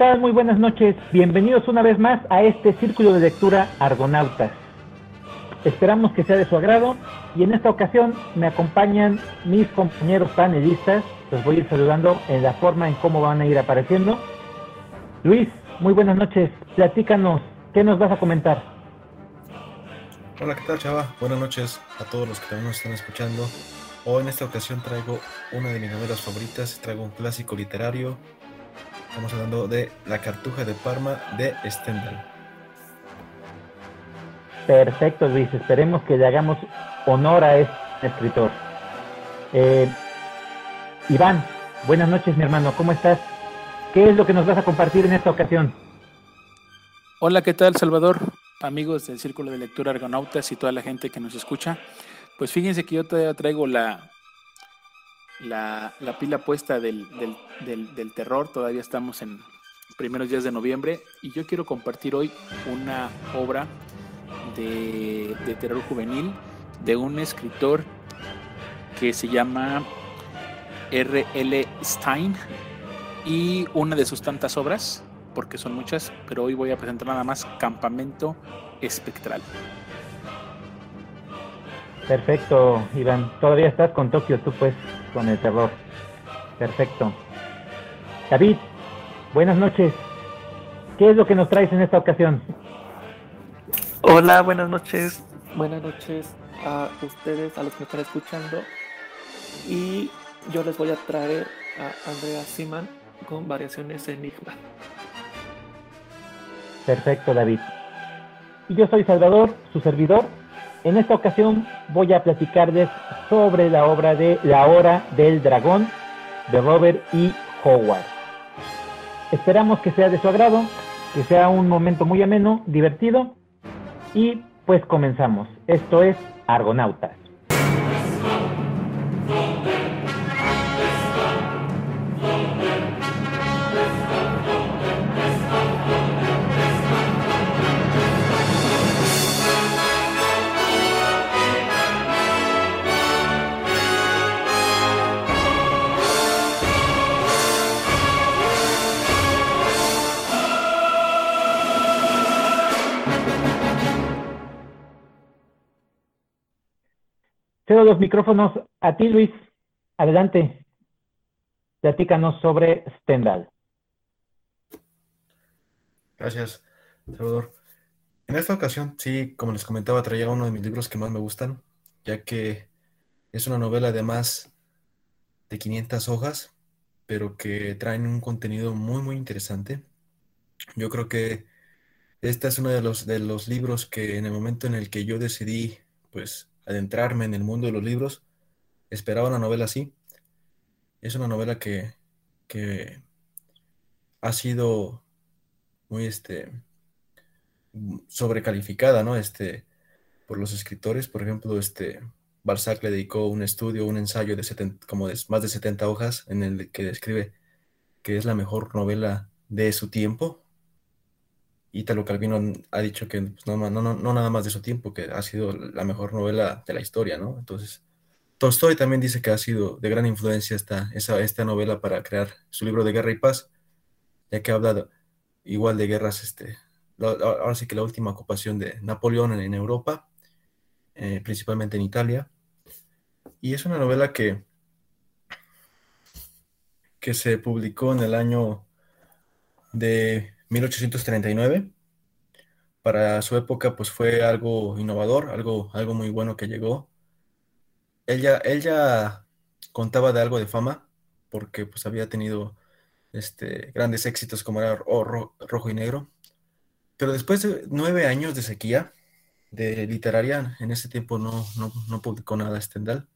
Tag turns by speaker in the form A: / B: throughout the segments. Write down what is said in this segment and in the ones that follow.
A: ¿Qué tal? Muy buenas noches. Bienvenidos una vez más a este círculo de lectura Argonautas. Esperamos que sea de su agrado y en esta ocasión me acompañan mis compañeros panelistas. Los voy a ir saludando en la forma en cómo van a ir apareciendo. Luis, muy buenas noches. Platícanos, ¿qué nos vas a comentar?
B: Hola, ¿qué tal, Chava? Buenas noches a todos los que también nos están escuchando. Hoy en esta ocasión traigo una de mis novelas favoritas, traigo un clásico literario. Estamos hablando de La Cartuja de Parma de Stendhal.
A: Perfecto, Luis. Esperemos que le hagamos honor a este escritor. Eh, Iván, buenas noches, mi hermano. ¿Cómo estás? ¿Qué es lo que nos vas a compartir en esta ocasión?
C: Hola, ¿qué tal, Salvador? Amigos del Círculo de Lectura Argonautas y toda la gente que nos escucha. Pues fíjense que yo todavía traigo la, la, pila puesta del, terror, todavía estamos en primeros días de noviembre y yo quiero compartir hoy una obra de, de terror juvenil de un escritor que se llama R.L. Stein y una de sus tantas obras, porque son muchas, pero hoy voy a presentar nada más Campamento Espectral.
A: Perfecto, Iván. Todavía estás con Tokio, tú pues, con el terror. Perfecto. David, buenas noches. ¿Qué es lo que nos traes en esta ocasión?
D: Hola, buenas noches. Buenas noches a ustedes, a los que me están escuchando. Y yo les voy a traer a Andrea Siman con variaciones Enigma.
A: Perfecto, David. Y yo soy Salvador, su servidor, en esta ocasión voy a platicarles sobre la obra de La Hora del Dragón de Robert E. Howard. Esperamos que sea de su agrado, que sea un momento muy ameno, divertido y pues comenzamos. Esto es Argonautas. Cedo los micrófonos a ti, Luis. Adelante. Platícanos sobre Stendhal.
B: Gracias, Salvador. En esta ocasión, sí, como les comentaba, traía uno de mis libros que más me gustan, ya que es una novela de más de 500 hojas, pero que traen un contenido muy, muy interesante. Yo creo que este es uno de los, de los libros que en el momento en el que yo decidí, pues, adentrarme en el mundo de los libros, esperaba una novela así. Es una novela que, que ha sido muy este, sobrecalificada, ¿no? Este, por los escritores, por ejemplo, este, Balzac le dedicó un estudio, un ensayo de como de más de 70 hojas en el que describe que es la mejor novela de su tiempo, Ítalo Calvino ha dicho que pues, no, no, no, nada más de su tiempo, que ha sido la mejor novela de la historia, ¿no? Entonces, Tolstoy también dice que ha sido de gran influencia esta, esta novela para crear su libro de Guerra y Paz, ya que habla igual de guerras, este, ahora sí que la última ocupación de Napoleón en, Europa, eh, principalmente en Italia, y es una novela que, que se publicó en el año de 1839. Para su época, pues fue algo innovador, algo, algo muy bueno que llegó. Ella, ella contaba de algo de fama, porque pues había tenido este, grandes éxitos como era Rojo y Negro. Pero después de nueve años de sequía de literaria, en ese tiempo no, no, publicó nada Stendhal.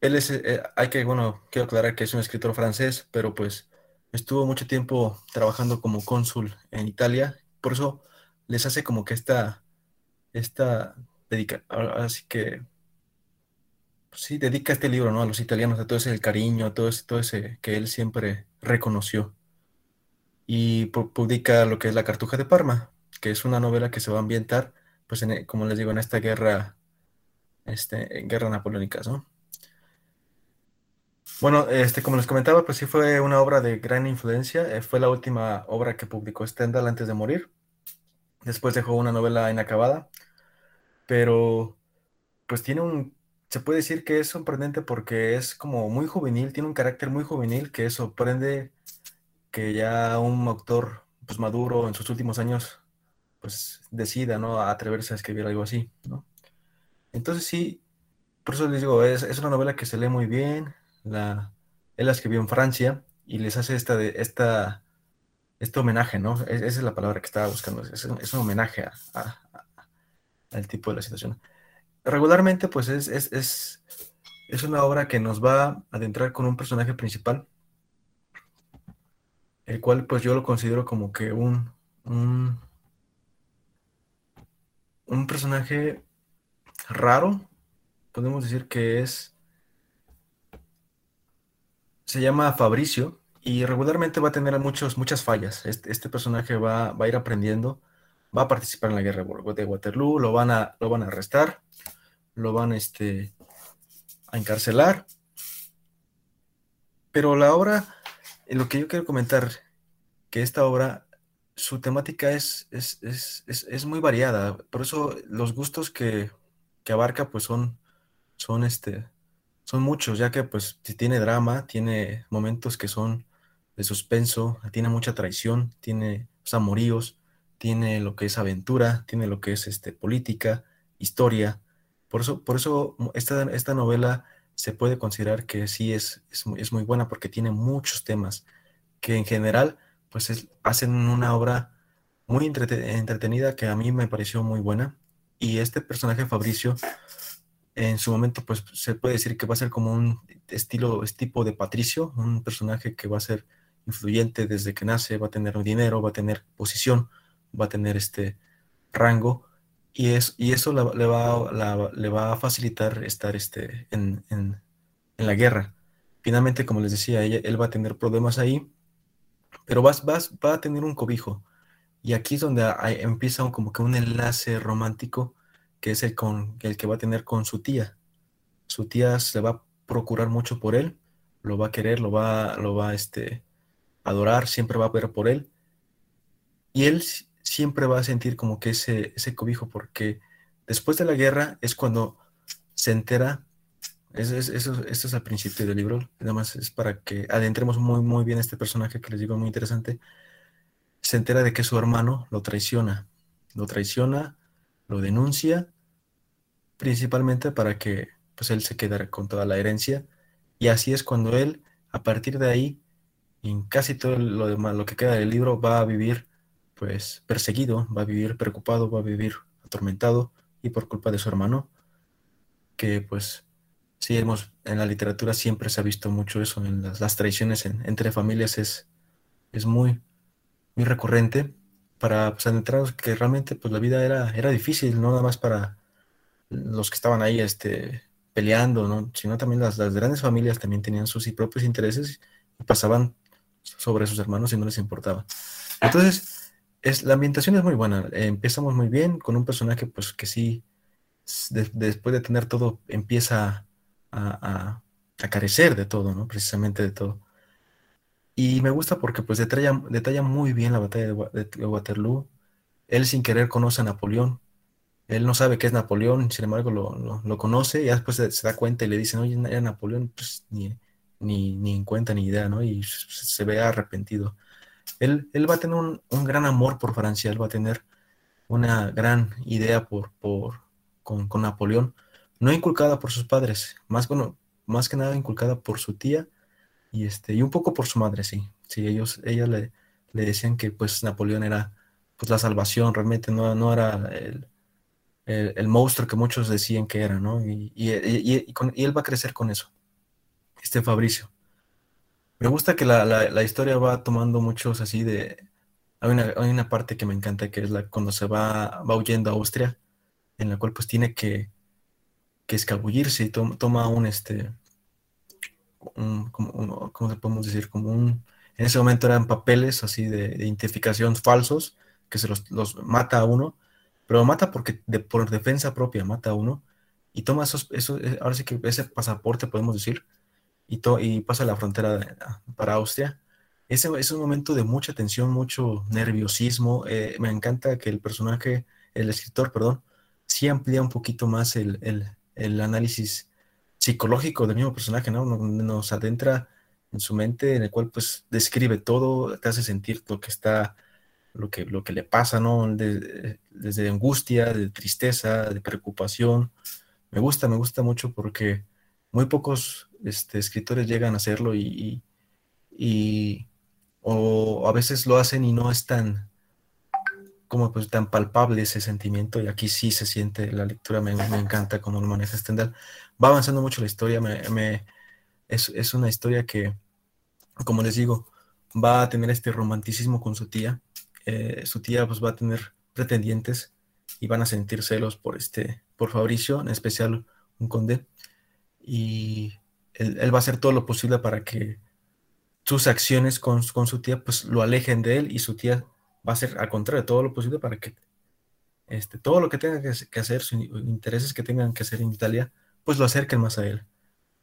B: Él es, eh, hay que, bueno, quiero aclarar que es un escritor francés, pero pues estuvo mucho tiempo trabajando como cónsul en Italia, por eso les hace como que esta, esta dedica, así que pues sí, dedica este libro, ¿no? A los italianos, a todo ese cariño, todo ese, todo ese que él siempre reconoció. Y publica lo que es La Cartuja de Parma, que es una novela que se va a ambientar, pues, en, como les digo, en esta guerra, este, en guerra napoleónica, ¿no? Bueno, este, como les comentaba, pues sí fue una obra de gran influencia. Eh, fue la última obra que publicó Stendhal antes de morir. Después dejó una novela inacabada, pero pues tiene un, se puede decir que es sorprendente porque es como muy juvenil, tiene un carácter muy juvenil que sorprende que ya un autor pues maduro en sus últimos años pues decida, ¿no? atreverse a escribir algo así, ¿no? Entonces sí, por eso les digo, es, es una novela que se lee muy bien, la, él la escribió en Francia y les hace esta, de, esta, este homenaje, ¿no? esa es la palabra que estaba buscando, es, un homenaje al tipo de la situación. Regularmente, pues es, es, es, es una obra que nos va a adentrar con un personaje principal, el cual pues yo lo considero como que un, un, un personaje raro, podemos decir que es, se llama Fabricio y regularmente va a tener muchos, muchas fallas. Este, este personaje va, va, a ir aprendiendo, va a participar en la guerra de Waterloo, lo van a, lo van a arrestar, lo van este, a encarcelar. Pero la obra, lo que yo quiero comentar, que esta obra, su temática es, es, es, es muy variada. Por eso los gustos que, que abarca, pues son, son, este, son muchos, ya que pues tiene drama, tiene momentos que son de suspenso, tiene mucha traición, tiene amoríos, tiene lo que es aventura, tiene lo que es este, política, historia. Por eso, por eso esta, esta novela se puede considerar que sí es, es, muy, es buena porque tiene muchos temas que en general pues hacen una obra muy entretenida que a mí me pareció muy buena y este personaje Fabricio, en su momento, pues se puede decir que va a ser como un estilo, es tipo de Patricio, un personaje que va a ser influyente desde que nace, va a tener dinero, va a tener posición, va a tener este rango, y, es, y eso le, va, le va a facilitar estar este, en, la guerra. Finalmente, como les decía, él va a tener problemas ahí, pero va, va, va a tener un cobijo y aquí es donde empieza como que un enlace romántico que es el, con, el que va a tener con su tía. Su tía se va a procurar mucho por él, lo va a querer, lo va, lo va este, adorar, siempre va a ver por él. Y él siempre va a sentir como que ese, ese cobijo, porque después de la guerra es cuando se entera, eso, eso, esto es al principio del libro, nada más es para que adentremos muy, muy bien este personaje que les digo muy interesante se entera de que su hermano lo traiciona. Lo traiciona, lo denuncia, principalmente para que pues, él se quedara con toda la herencia. Y así es cuando él, a partir de ahí, en casi todo lo demás, lo que queda del libro, va a vivir pues perseguido, va a vivir preocupado, va a vivir atormentado y por culpa de su hermano, que pues sí hemos, en la literatura siempre se ha visto mucho eso, en las, traiciones entre familias es, es muy, muy recurrente para pues, adentrarnos que realmente pues la vida era, era difícil, no nada más para los que estaban ahí este, peleando, ¿no? sino también las, las grandes familias también tenían sus propios intereses y pasaban sobre sus hermanos y no les importaba. Entonces, es, la ambientación es muy buena, empezamos muy bien con un personaje pues que sí, después de tener todo, empieza a, a, carecer de todo, ¿no? Precisamente de todo. Y me gusta porque pues detalla, detalla muy bien la batalla de, Waterloo. Él sin querer conoce a Napoleón. Él no sabe qué es Napoleón, sin embargo lo, conoce y después se, da cuenta y le dicen, oye, era Napoleón, pues ni, ni, en cuenta ni idea, ¿no? Y se, ve arrepentido. Él, él va a tener un, gran amor por Francia, él va a tener una gran idea por, por, con, Napoleón, no inculcada por sus padres, más, bueno, más que nada inculcada por su tía y, este, y un poco por su madre, sí. Sí, ellos, ella le, le decían que pues Napoleón era pues la salvación, realmente no, no era el, el, monstruo que muchos decían que era, ¿no? Y, y, y, él va a crecer con eso, este Fabricio. Me gusta que la, la, historia va tomando muchos así de... Hay una, hay una, parte que me encanta, que es la cuando se va, va huyendo a Austria, en la cual pues tiene que, que escabullirse y toma un, este, como, ¿cómo se podemos decir? Como un, en ese momento eran papeles así de, identificación falsos, que se los, mata a uno, pero mata porque de, por defensa propia mata a uno y toma esos, eso, eh, ahora sí que ese pasaporte podemos decir, y, y pasa la frontera para Austria. Ese es un momento de mucha tensión, mucho nerviosismo. Eh, me encanta que el personaje, el escritor, perdón, sí amplía un poquito más el, el, el análisis psicológico del mismo personaje, ¿no? Nos adentra en su mente, en el cual pues describe todo, te hace sentir lo que está, lo que, lo que le pasa, ¿no? desde angustia, de tristeza, de preocupación. Me gusta, me gusta mucho porque muy pocos este, escritores llegan a hacerlo y, o a veces lo hacen y no es tan como pues tan palpable ese sentimiento y aquí sí se siente la lectura me, me encanta como lo maneja Stendhal va avanzando mucho la historia me, me es, es, una historia que como les digo va a tener este romanticismo con su tía eh, su tía pues va a tener pretendientes y van a sentir celos por este por Fabricio en especial un conde y él, va a hacer todo lo posible para que sus acciones con, su tía pues lo alejen de él y su tía va a hacer al contrario todo lo posible para que este, todo lo que tenga que, hacer, sus intereses que tengan que hacer en Italia, pues lo acerquen más a él.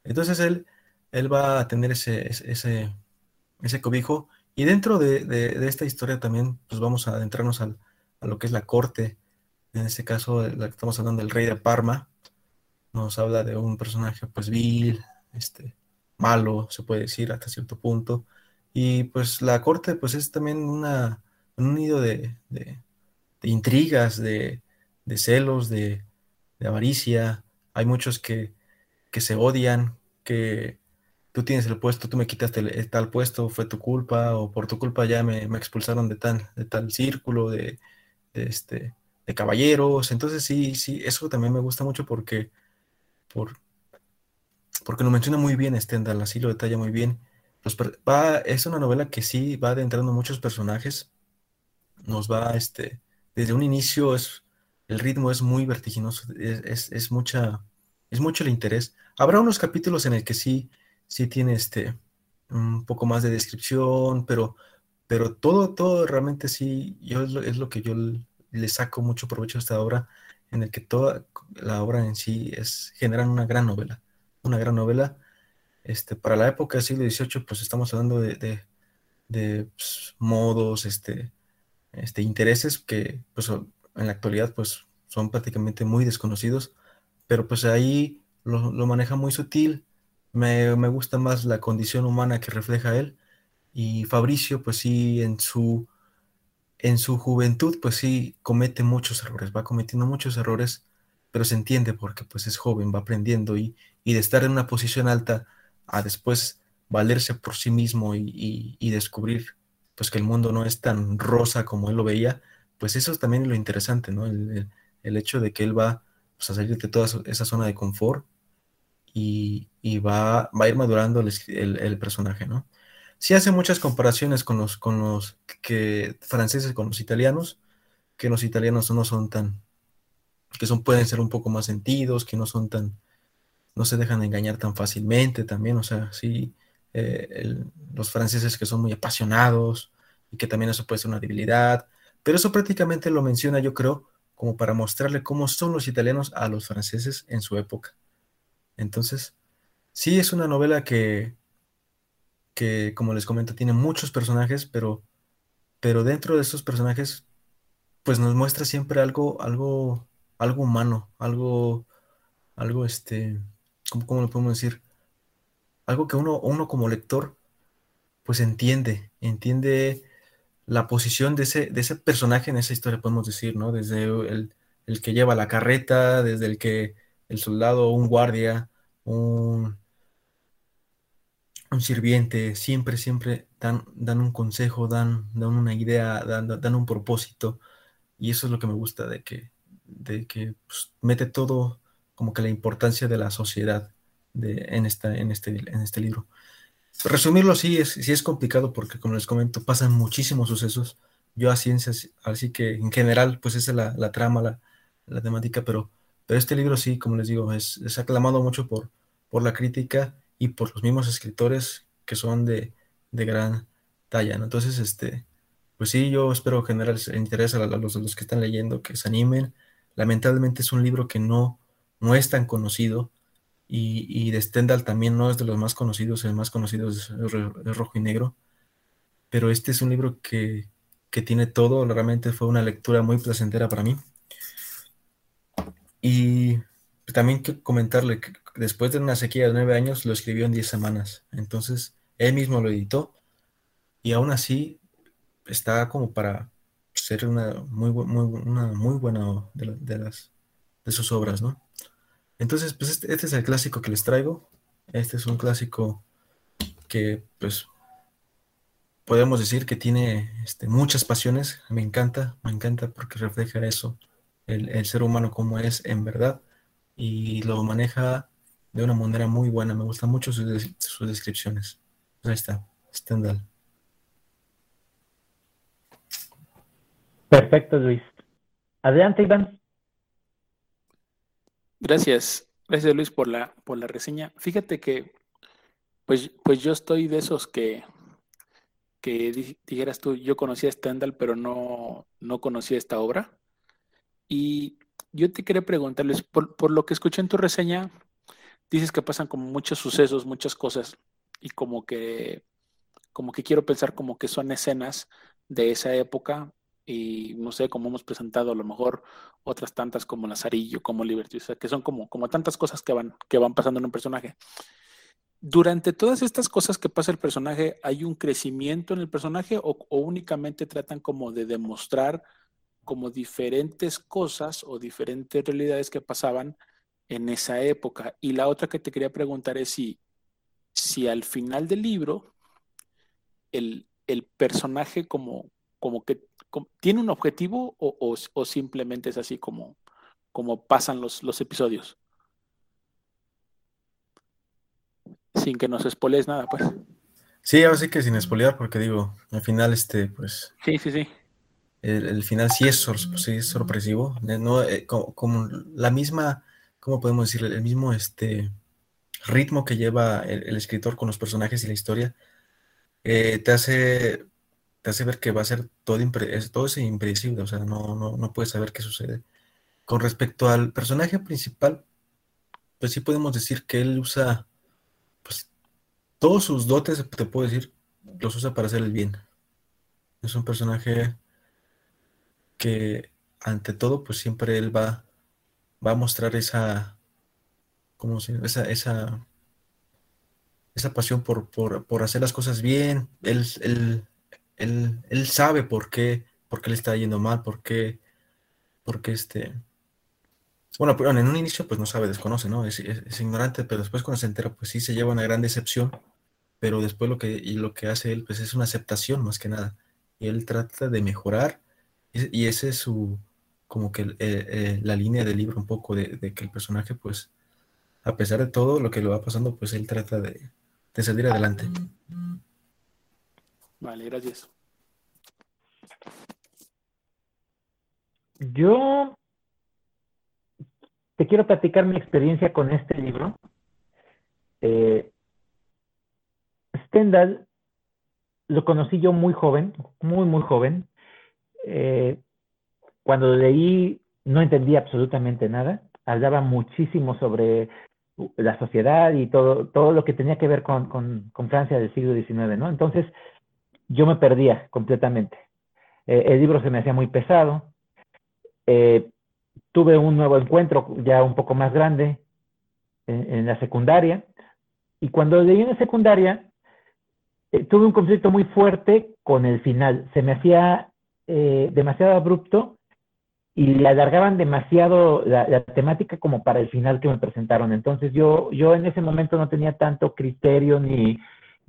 B: Entonces él, él va a tener ese, ese, ese cobijo y dentro de, esta historia también pues vamos a adentrarnos a lo que es la corte, en este caso la que estamos hablando del rey de Parma, nos habla de un personaje pues vil, este, malo, se puede decir hasta cierto punto. Y pues la corte pues es también una, un nido de, intrigas, de, celos, de, avaricia. Hay muchos que, que, se odian, que tú tienes el puesto, tú me quitaste el, tal puesto, fue tu culpa, o por tu culpa ya me, expulsaron de tal, de tal círculo, de, este, de caballeros. Entonces sí, sí, eso también me gusta mucho porque por, porque lo menciona muy bien Stendhal, así lo detalla muy bien. es una novela que sí va adentrando muchos personajes, nos va, este, desde un inicio es, el ritmo es muy vertiginoso, es, es, mucha, es mucho el interés. Habrá unos capítulos en el que sí, sí tiene este, un poco más de descripción, pero, pero todo, todo realmente sí, yo es lo, que yo le saco mucho provecho a esta obra, en el que toda la obra en sí es, generan una gran novela una gran novela. Este, para la época del siglo XVIII, pues estamos hablando de, pues, modos, este, este, intereses que pues, en la actualidad pues, son prácticamente muy desconocidos, pero pues ahí lo, maneja muy sutil. Me, gusta más la condición humana que refleja él. Y Fabricio, pues sí, en su, en su juventud, pues sí, comete muchos errores, va cometiendo muchos errores, pero se entiende porque pues es joven, va aprendiendo y, y de estar en una posición alta a después valerse por sí mismo y, descubrir pues que el mundo no es tan rosa como él lo veía, pues eso es también lo interesante, ¿no? El, hecho de que él va pues, a salir de toda esa zona de confort y, va, va, a ir madurando el, personaje, ¿no? Sí hace muchas comparaciones con los, con los que, franceses, con los italianos, que los italianos no son tan, que son, pueden ser un poco más sentidos, que no son tan, no se dejan engañar tan fácilmente también, o sea, sí, eh, los franceses que son muy apasionados y que también eso puede ser una debilidad, pero eso prácticamente lo menciona yo creo como para mostrarle cómo son los italianos a los franceses en su época. Entonces, sí es una novela que, que como les comento, tiene muchos personajes, pero, pero dentro de esos personajes, pues nos muestra siempre algo, algo, algo humano, algo, algo este, ¿cómo, lo podemos decir? Algo que uno, uno como lector, pues entiende, entiende la posición de ese, de ese personaje en esa historia, podemos decir, ¿no? Desde el, que lleva la carreta, desde el que el soldado, un guardia, un, un sirviente, siempre, siempre dan, dan un consejo, dan, dan una idea, dan, dan, un propósito. Y eso es lo que me gusta de que, de que pues, mete todo como que la importancia de la sociedad de, en, esta, en, este, en este libro. Resumirlo sí es, sí es complicado porque, como les comento, pasan muchísimos sucesos. Yo a ciencias, así que en general, pues esa es la, la trama, la, la, temática, pero, pero este libro sí, como les digo, es, es, aclamado mucho por, por la crítica y por los mismos escritores que son de, de gran talla, ¿no? Entonces, este, pues sí, yo espero generar interés a, los, a los que están leyendo, que se animen. Lamentablemente es un libro que no, no es tan conocido. Y, de Stendhal también no es de los más conocidos, el más conocido es, Rojo y Negro. Pero este es un libro que, que tiene todo, realmente fue una lectura muy placentera para mí. Y también quiero comentarle que después de una sequía de nueve años lo escribió en diez semanas. Entonces, él mismo lo editó y aún así está como para ser una muy, muy, una muy buena de, las, de sus obras, ¿no? Entonces, pues este, este, es el clásico que les traigo. Este es un clásico que, pues, podemos decir que tiene este, muchas pasiones. Me encanta, me encanta porque refleja eso, el, ser humano como es en verdad y lo maneja de una manera muy buena. Me gustan mucho sus, descripciones. Pues ahí está, Stendhal.
A: Perfecto, Luis. Adelante, Iván.
C: Gracias, gracias Luis por la, por la reseña. Fíjate que, pues, pues yo estoy de esos que, que dijeras tú, yo conocía Stendhal, pero no, no conocía esta obra. Y yo te quería preguntarles, por, por, lo que escuché en tu reseña, dices que pasan como muchos sucesos, muchas cosas, y como que, como que quiero pensar como que son escenas de esa época, y no sé, como hemos presentado a lo mejor otras tantas como Lazarillo, como Liberty, o sea, que son como, como tantas cosas que van, que van pasando en un personaje. Durante todas estas cosas que pasa el personaje, ¿hay un crecimiento en el personaje o, únicamente tratan como de demostrar como diferentes cosas o diferentes realidades que pasaban en esa época? Y la otra que te quería preguntar es si, si al final del libro el, el personaje como, como que tiene un objetivo o, o, simplemente es así como, como pasan los, los episodios. sin que nos espolees nada, pues.
B: Sí, ahora sí que sin espolear, porque digo, al final, este, pues.
C: Sí, sí, sí.
B: El, final sí es, sí sorpresivo. No, eh, como, la misma, ¿cómo podemos decir? El mismo este, ritmo que lleva el, escritor con los personajes y la historia, eh, te hace te hace ver que va a ser todo, es, todo es impredecible, o sea, no, no, no puedes saber qué sucede. Con respecto al personaje principal, pues sí podemos decir que él usa todos sus dotes, te puedo decir, los usa para hacer el bien. Es un personaje que, ante todo, pues siempre él va, va a mostrar esa, ¿cómo se Esa, esa, esa pasión por, por, hacer las cosas bien. Él, él, él, sabe por qué, por qué le está yendo mal, por qué, por qué este... Bueno, pero en un inicio pues no sabe, desconoce, ¿no? Es, es, ignorante, pero después cuando se entera pues sí se lleva una gran decepción pero después lo que, y lo que hace él, pues es una aceptación más que nada. Y él trata de mejorar, y, ese es su, como que eh, eh, la línea del libro un poco, de, que el personaje, pues, a pesar de todo lo que le va pasando, pues él trata de, de salir adelante.
C: Vale, gracias.
A: Yo te quiero platicar mi experiencia con este libro. Eh, Stendhal lo conocí yo muy joven, muy, muy joven. Eh, cuando lo leí no entendía absolutamente nada. Hablaba muchísimo sobre la sociedad y todo, todo lo que tenía que ver con, Francia del siglo XIX, ¿no? Entonces, yo me perdía completamente. Eh, el libro se me hacía muy pesado. Eh, tuve un nuevo encuentro ya un poco más grande en, la secundaria. Y cuando leí en la secundaria, eh, tuve un conflicto muy fuerte con el final. Se me hacía eh, demasiado abrupto y le alargaban demasiado la, temática como para el final que me presentaron. Entonces yo, yo en ese momento no tenía tanto criterio ni,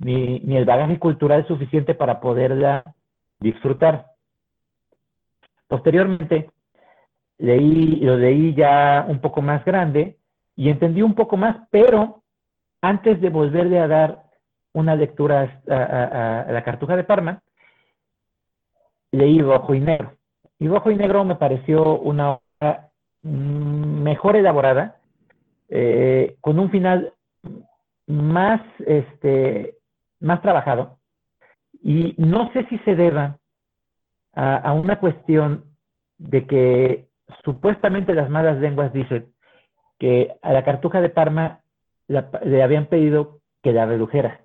A: ni, ni el bagaje cultural suficiente para poderla disfrutar. Posteriormente, leí, lo leí ya un poco más grande y entendí un poco más, pero antes de volverle a dar una lectura a, la Cartuja de Parma, leí Rojo y Negro. Y Rojo y Negro me pareció una obra mejor elaborada, eh, con un final más, este, más trabajado. Y no sé si se deba a, una cuestión de que supuestamente las malas lenguas dicen que a la Cartuja de Parma le habían pedido que la redujera,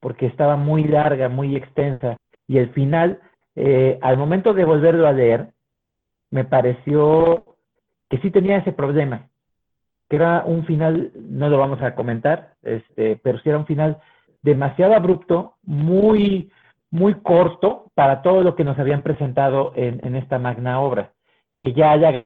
A: porque estaba muy larga, muy extensa, y el final, eh, al momento de volverlo a leer, me pareció que sí tenía ese problema, que era un final, no lo vamos a comentar, este, pero sí era un final demasiado abrupto, muy, muy corto para todo lo que nos habían presentado en, esta magna obra. Que ya haya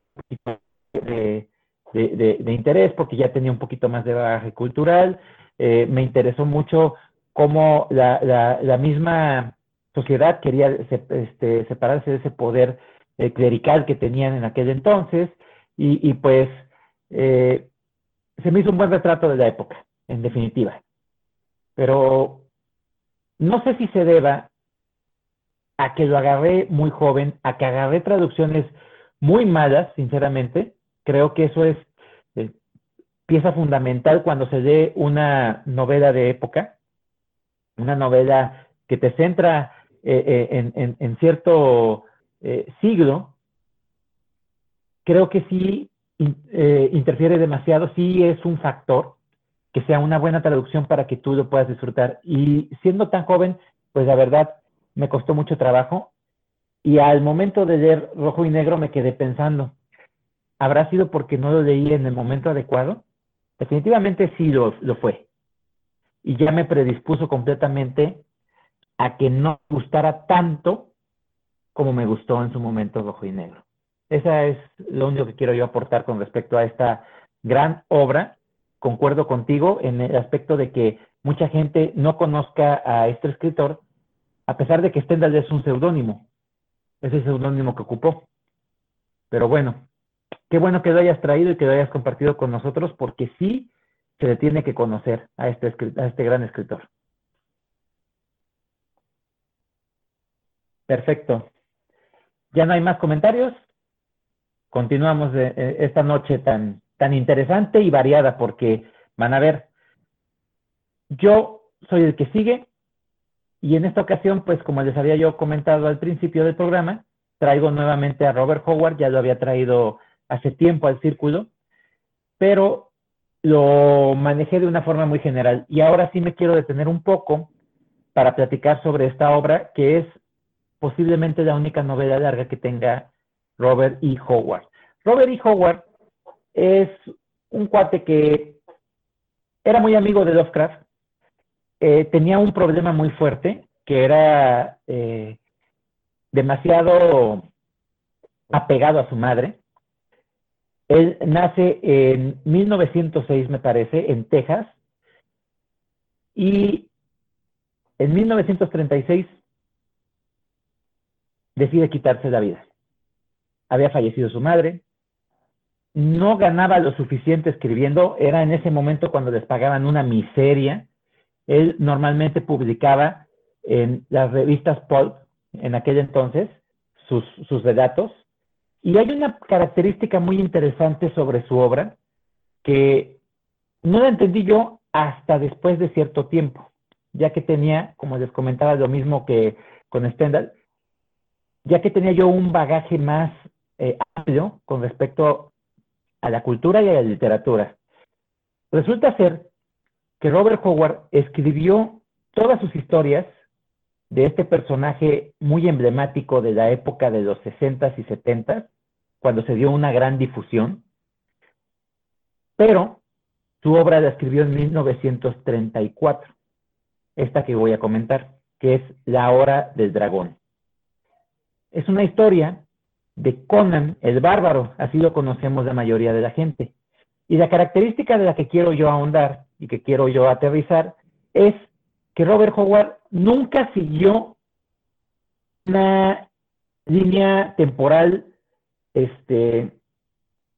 A: de, de, interés porque ya tenía un poquito más de bagaje cultural. Eh, me interesó mucho cómo la, la, misma sociedad quería este, separarse de ese poder eh, clerical que tenían en aquel entonces. Y, pues eh, se me hizo un buen retrato de la época, en definitiva pero no sé si se deba a que lo agarré muy joven, a que agarré traducciones muy malas, sinceramente. Creo que eso es eh, pieza fundamental cuando se lee una novela de época, una novela que te centra eh, eh, en, cierto siglo. Creo que sí interfiere demasiado, sí es un factor que sea una buena traducción para que tú lo puedas disfrutar. Y siendo tan joven, pues la verdad me costó mucho trabajo. Y al momento de leer Rojo y Negro me quedé pensando, ¿habrá sido porque no lo leí en el momento adecuado? Definitivamente sí lo, lo fue. Y ya me predispuso completamente a que no gustara tanto como me gustó en su momento Rojo y Negro. Esa es lo único que quiero yo aportar con respecto a esta gran obra concuerdo contigo en el aspecto de que mucha gente no conozca a este escritor, a pesar de que Stendhal es un seudónimo, es el seudónimo que ocupó. Pero bueno, qué bueno que lo hayas traído y que lo hayas compartido con nosotros, porque sí se le tiene que conocer a este, este gran escritor. Perfecto. ¿Ya no hay más comentarios? Continuamos de, eh, esta noche tan, tan interesante y variada porque van a ver, yo soy el que sigue y en esta ocasión, pues como les había yo comentado al principio del programa, traigo nuevamente a Robert Howard, ya lo había traído hace tiempo al círculo, pero lo manejé de una forma muy general y ahora sí me quiero detener un poco para platicar sobre esta obra que es posiblemente la única novela larga que tenga Robert E. Howard. Robert E. Howard es un cuate que era muy amigo de Lovecraft, eh, tenía un problema muy fuerte, que era eh, demasiado apegado a su madre. Él nace en 1906, me parece, en Texas, y en 1936 decide quitarse la vida. Había fallecido su madre, no ganaba lo suficiente escribiendo, era en ese momento cuando les pagaban una miseria. Él normalmente publicaba en las revistas Pulp, en aquel entonces, sus, sus relatos. Y hay una característica muy interesante sobre su obra que no la entendí yo hasta después de cierto tiempo, ya que tenía, como les comentaba, lo mismo que con Stendhal, ya que tenía yo un bagaje más eh, amplio con respecto a la cultura y a la literatura. Resulta ser que Robert Howard escribió todas sus historias de este personaje muy emblemático de la época de los 60s y 70s, cuando se dio una gran difusión, pero su obra la escribió en 1934, esta que voy a comentar, que es La Hora del Dragón. Es una historia de Conan el Bárbaro, así lo conocemos la mayoría de la gente. Y la característica de la que quiero yo ahondar y que quiero yo aterrizar es que Robert Howard nunca siguió una línea temporal este,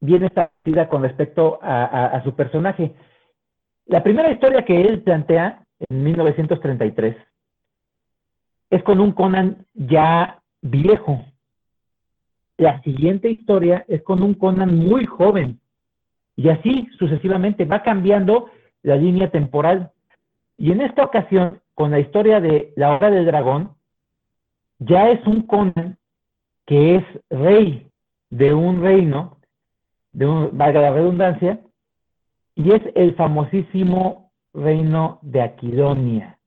A: bien establecida con respecto a, a su personaje. La primera historia que él plantea en 1933 es con un Conan ya viejo, la siguiente historia es con un Conan muy joven. Y así sucesivamente va cambiando la línea temporal. Y en esta ocasión, con la historia de la hora del dragón, ya es un Conan que es rey de un reino, de valga la redundancia, y es el famosísimo reino de Aquidonia.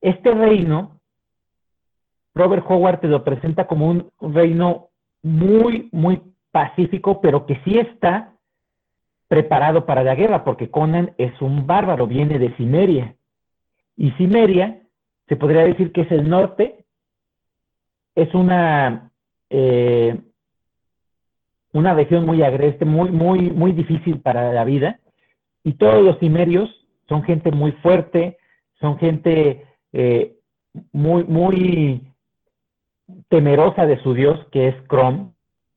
A: Este reino, Robert Howard te lo presenta como un reino muy, muy pacífico, pero que sí está preparado para la guerra, porque Conan es un bárbaro, viene de Cimeria. Y Cimeria, se podría decir que es el norte, es una, eh, una región muy agreste, muy, muy, muy difícil para la vida, y todos los cimerios son gente muy fuerte, son gente eh, muy, muy temerosa de su dios, que es Crom,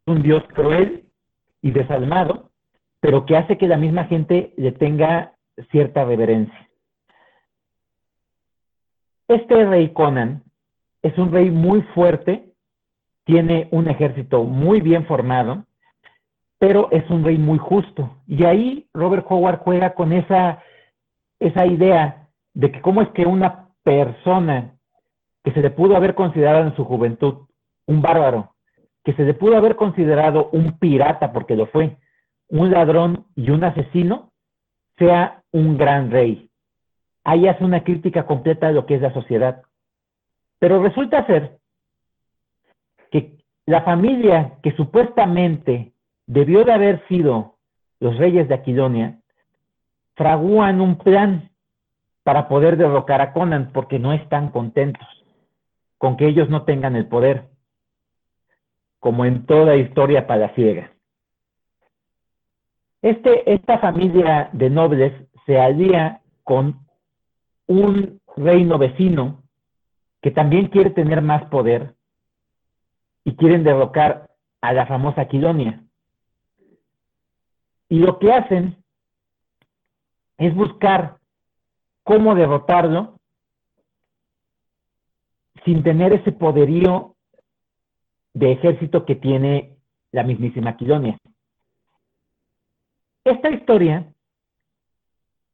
A: un dios cruel y desalmado, pero que hace que la misma gente le tenga cierta reverencia. Este rey Conan es un rey muy fuerte, tiene un ejército muy bien formado, pero es un rey muy justo. Y ahí Robert Howard juega con esa, esa idea de que cómo es que una persona que se le pudo haber considerado en su juventud un bárbaro, que se le pudo haber considerado un pirata, porque lo fue, un ladrón y un asesino, sea un gran rey. Ahí hace una crítica completa de lo que es la sociedad. Pero resulta ser que la familia que supuestamente debió de haber sido los reyes de Aquidonia, fragúan un plan para poder derrocar a Conan porque no están contentos con que ellos no tengan el poder, como en toda historia palaciega. Este, esta familia de nobles se alía con un reino vecino que también quiere tener más poder y quieren derrocar a la famosa Aquidonia. Y lo que hacen es buscar cómo derrotarlo sin tener ese poderío de ejército que tiene la mismísima Maquidonia. Esta historia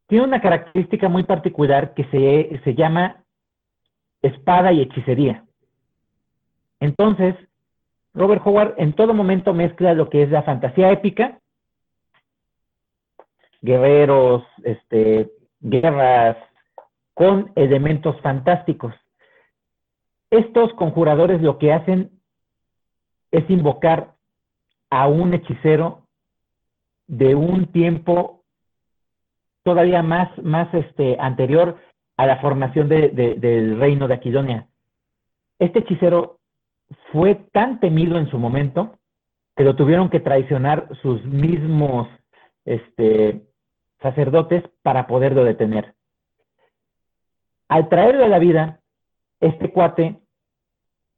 A: tiene una característica muy particular que se, se llama espada y hechicería. Entonces, Robert Howard en todo momento mezcla lo que es la fantasía épica guerreros, este, guerras, con elementos fantásticos. Estos conjuradores lo que hacen es invocar a un hechicero de un tiempo todavía más, este, anterior a la formación del reino de Aquidonia. Este hechicero fue tan temido en su momento que lo tuvieron que traicionar sus mismos este, sacerdotes para poderlo detener. Al traerlo a la vida, este cuate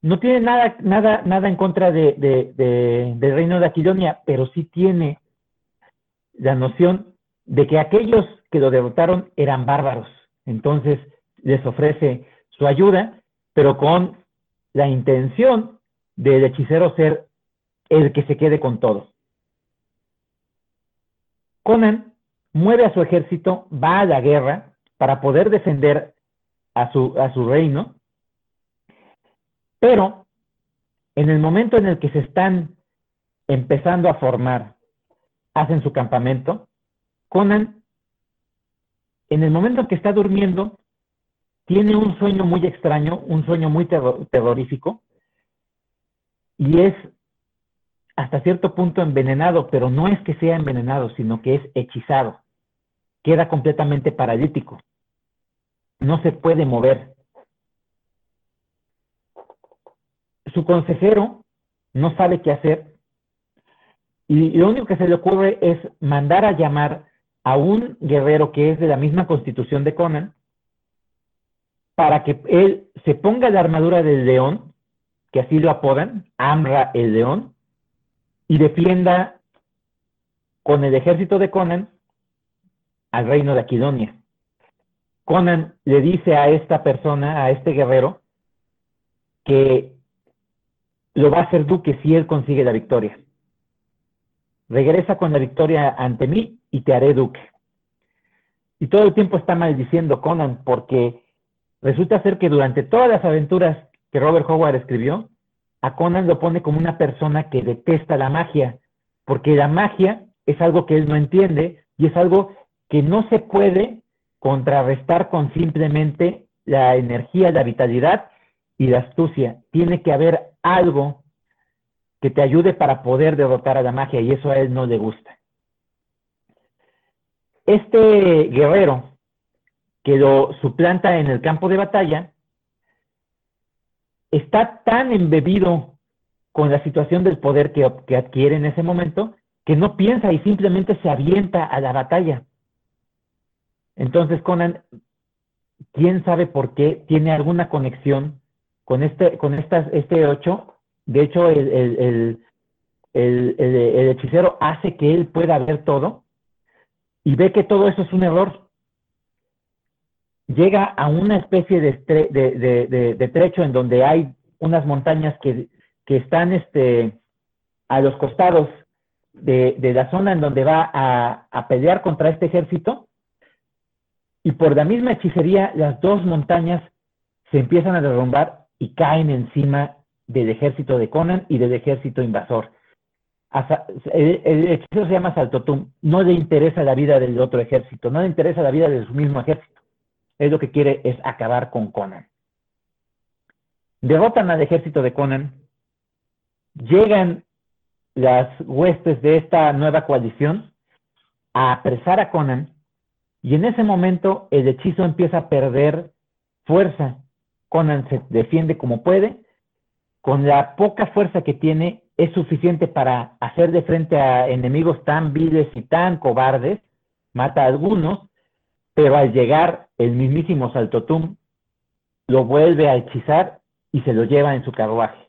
A: no tiene nada, nada, nada en contra de, del reino de Aquidonia, pero sí tiene la noción de que aquellos que lo derrotaron eran bárbaros. Entonces les ofrece su ayuda, pero con la intención del hechicero ser el que se quede con todo. Conan mueve a su ejército, va a la guerra para poder defender a su, a su reino, pero en el momento en el que se están empezando a formar, hacen su campamento, Conan, en el momento en que está durmiendo, tiene un sueño muy extraño, un sueño muy terrorífico, y es hasta cierto punto envenenado, pero no es que sea envenenado, sino que es hechizado queda completamente paralítico. No se puede mover. Su consejero no sabe qué hacer y lo único que se le ocurre es mandar a llamar a un guerrero que es de la misma constitución de Conan para que él se ponga la armadura del león, que así lo apodan, Amra el león, y defienda con el ejército de Conan al reino de Aquidonia. Conan le dice a esta persona, a este guerrero, que lo va a hacer duque si él consigue la victoria. Regresa con la victoria ante mí y te haré duque. Y todo el tiempo está maldiciendo Conan porque resulta ser que durante todas las aventuras que Robert Howard escribió, a Conan lo pone como una persona que detesta la magia, porque la magia es algo que él no entiende, Y es algo que no se puede contrarrestar con simplemente la energía, la vitalidad y la astucia. Tiene que haber algo que te ayude para poder derrotar a la magia y eso a él no le gusta. Este guerrero que lo suplanta en el campo de batalla está tan embebido con la situación del poder que, que adquiere en ese momento que no piensa y simplemente se avienta a la batalla. Entonces Conan, quién sabe por qué, tiene alguna conexión con este, con estas, este 8. De hecho, el, el, el, el, hechicero hace que él pueda ver todo y ve que todo eso es un error. Llega a una especie de, de, de, trecho en donde hay unas montañas que, que están este, a los costados de, la zona en donde va a, a pelear contra este ejército y por la misma hechicería las dos montañas se empiezan a derrumbar y caen encima del ejército de Conan y del ejército invasor. El, hechicero se llama Saltotum, no le interesa la vida del otro ejército, no le interesa la vida de su mismo ejército. Es lo que quiere es acabar con Conan. Derrotan al ejército de Conan, llegan las huestes de esta nueva coalición a apresar a Conan y en ese momento el hechizo empieza a perder fuerza. Conan se defiende como puede. Con la poca fuerza que tiene, es suficiente para hacer de frente a enemigos tan viles y tan cobardes. Mata a algunos, pero al llegar el mismísimo Saltotum, lo vuelve a hechizar y se lo lleva en su carruaje.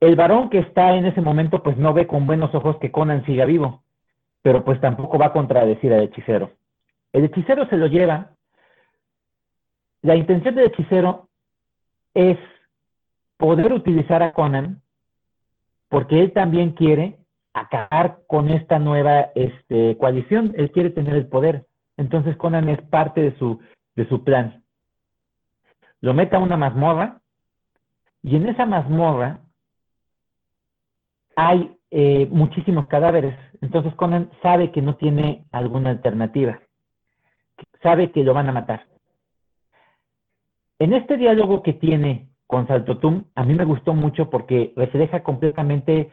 A: El varón que está en ese momento, pues no ve con buenos ojos que Conan siga vivo pero pues tampoco va a contradecir al hechicero. El hechicero se lo lleva. La intención del hechicero es poder utilizar a Conan porque él también quiere acabar con esta nueva este, coalición, él quiere tener el poder. Entonces Conan es parte de su, de su plan. Lo mete a una mazmorra y en esa mazmorra hay eh, muchísimos cadáveres. Entonces Conan sabe que no tiene alguna alternativa. Sabe que lo van a matar. En este diálogo que tiene con Saltotum, a mí me gustó mucho porque refleja completamente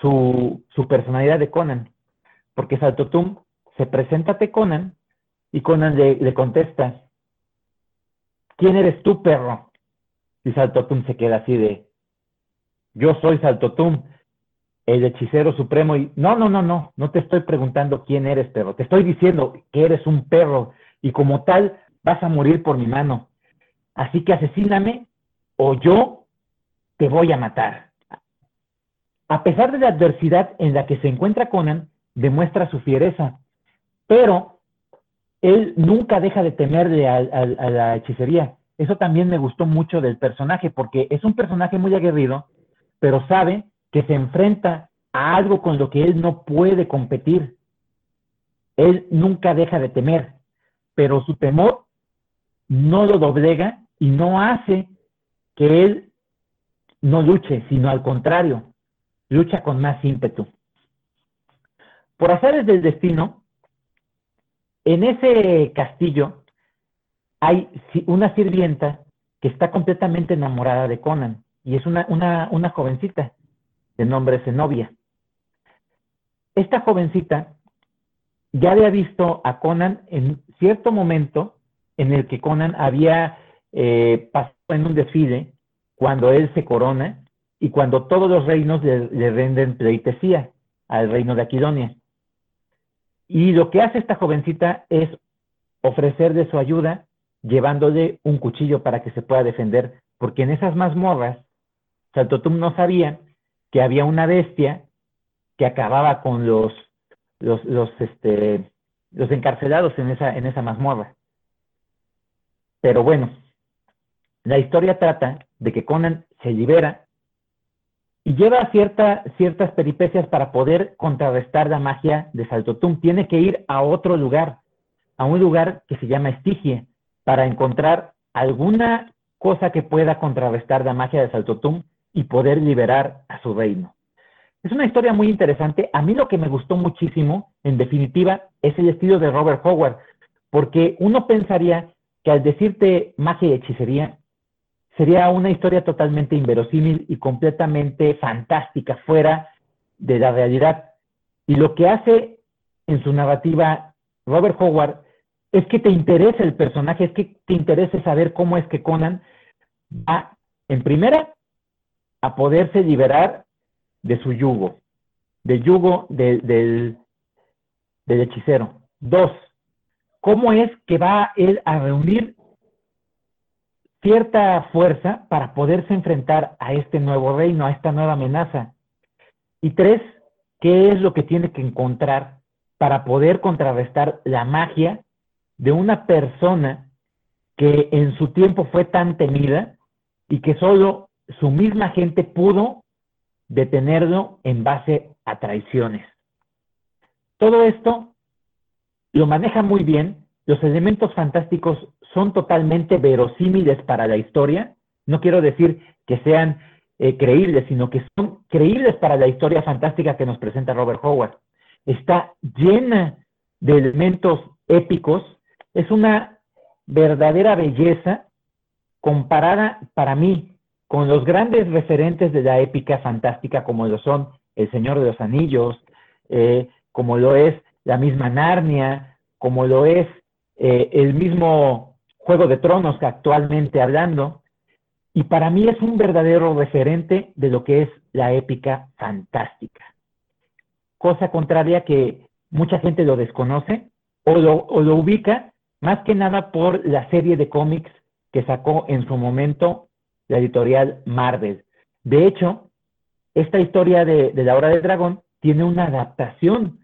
A: su, su personalidad de Conan. Porque Saltotum se presenta ante Conan y Conan le, contesta, ¿quién eres tú, perro? Y Saltotum se queda así de, yo soy Saltotum el hechicero supremo y no, no, no, no, no te estoy preguntando quién eres, perro, te estoy diciendo que eres un perro y como tal vas a morir por mi mano. Así que asesíname o yo te voy a matar. A pesar de la adversidad en la que se encuentra Conan, demuestra su fiereza, pero él nunca deja de temerle a, a la hechicería. Eso también me gustó mucho del personaje, porque es un personaje muy aguerrido, pero sabe que se enfrenta a algo con lo que él no puede competir. Él nunca deja de temer, pero su temor no lo doblega y no hace que él no luche, sino al contrario, lucha con más ímpetu. Por hacer del destino, en ese castillo hay una sirvienta que está completamente enamorada de Conan y es una, una, una jovencita de nombre Zenobia. Esta jovencita ya había visto a Conan en cierto momento en el que Conan había eh, pasado en un desfile cuando él se corona y cuando todos los reinos le, renden pleitesía al reino de Aquidonia. Y lo que hace esta jovencita es ofrecerle su ayuda llevándole un cuchillo para que se pueda defender, porque en esas mazmorras, Saltotum no sabía que había una bestia que acababa con los, los, los, este, los encarcelados en esa, en esa mazmorra. Pero bueno, la historia trata de que Conan se libera y lleva cierta, ciertas peripecias para poder contrarrestar la magia de Saltotum. Tiene que ir a otro lugar, a un lugar que se llama Estigia, para encontrar alguna cosa que pueda contrarrestar la magia de Saltotum y poder liberar a su reino. Es una historia muy interesante. A mí lo que me gustó muchísimo, en definitiva, es el estilo de Robert Howard, porque uno pensaría que al decirte magia y hechicería, sería una historia totalmente inverosímil y completamente fantástica, fuera de la realidad. Y lo que hace en su narrativa Robert Howard es que te interesa el personaje, es que te interesa saber cómo es que Conan va, en primera, a poderse liberar de su yugo, del yugo del, del hechicero. Dos, cómo es que va él a reunir cierta fuerza para poderse enfrentar a este nuevo reino, a esta nueva amenaza. Y tres, qué es lo que tiene que encontrar para poder contrarrestar la magia de una persona que en su tiempo fue tan temida y que solo su misma gente pudo detenerlo en base a traiciones. Todo esto lo maneja muy bien, los elementos fantásticos son totalmente verosímiles para la historia, no quiero decir que sean eh, creíbles, sino que son creíbles para la historia fantástica que nos presenta Robert Howard. Está llena de elementos épicos, es una verdadera belleza comparada para mí con los grandes referentes de la épica fantástica como lo son El Señor de los Anillos, eh, como lo es la misma Narnia, como lo es eh, el mismo Juego de Tronos actualmente hablando, y para mí es un verdadero referente de lo que es la épica fantástica. Cosa contraria que mucha gente lo desconoce o lo, o lo ubica más que nada por la serie de cómics que sacó en su momento la editorial Marvel. De hecho, esta historia de, de la Hora del Dragón tiene una adaptación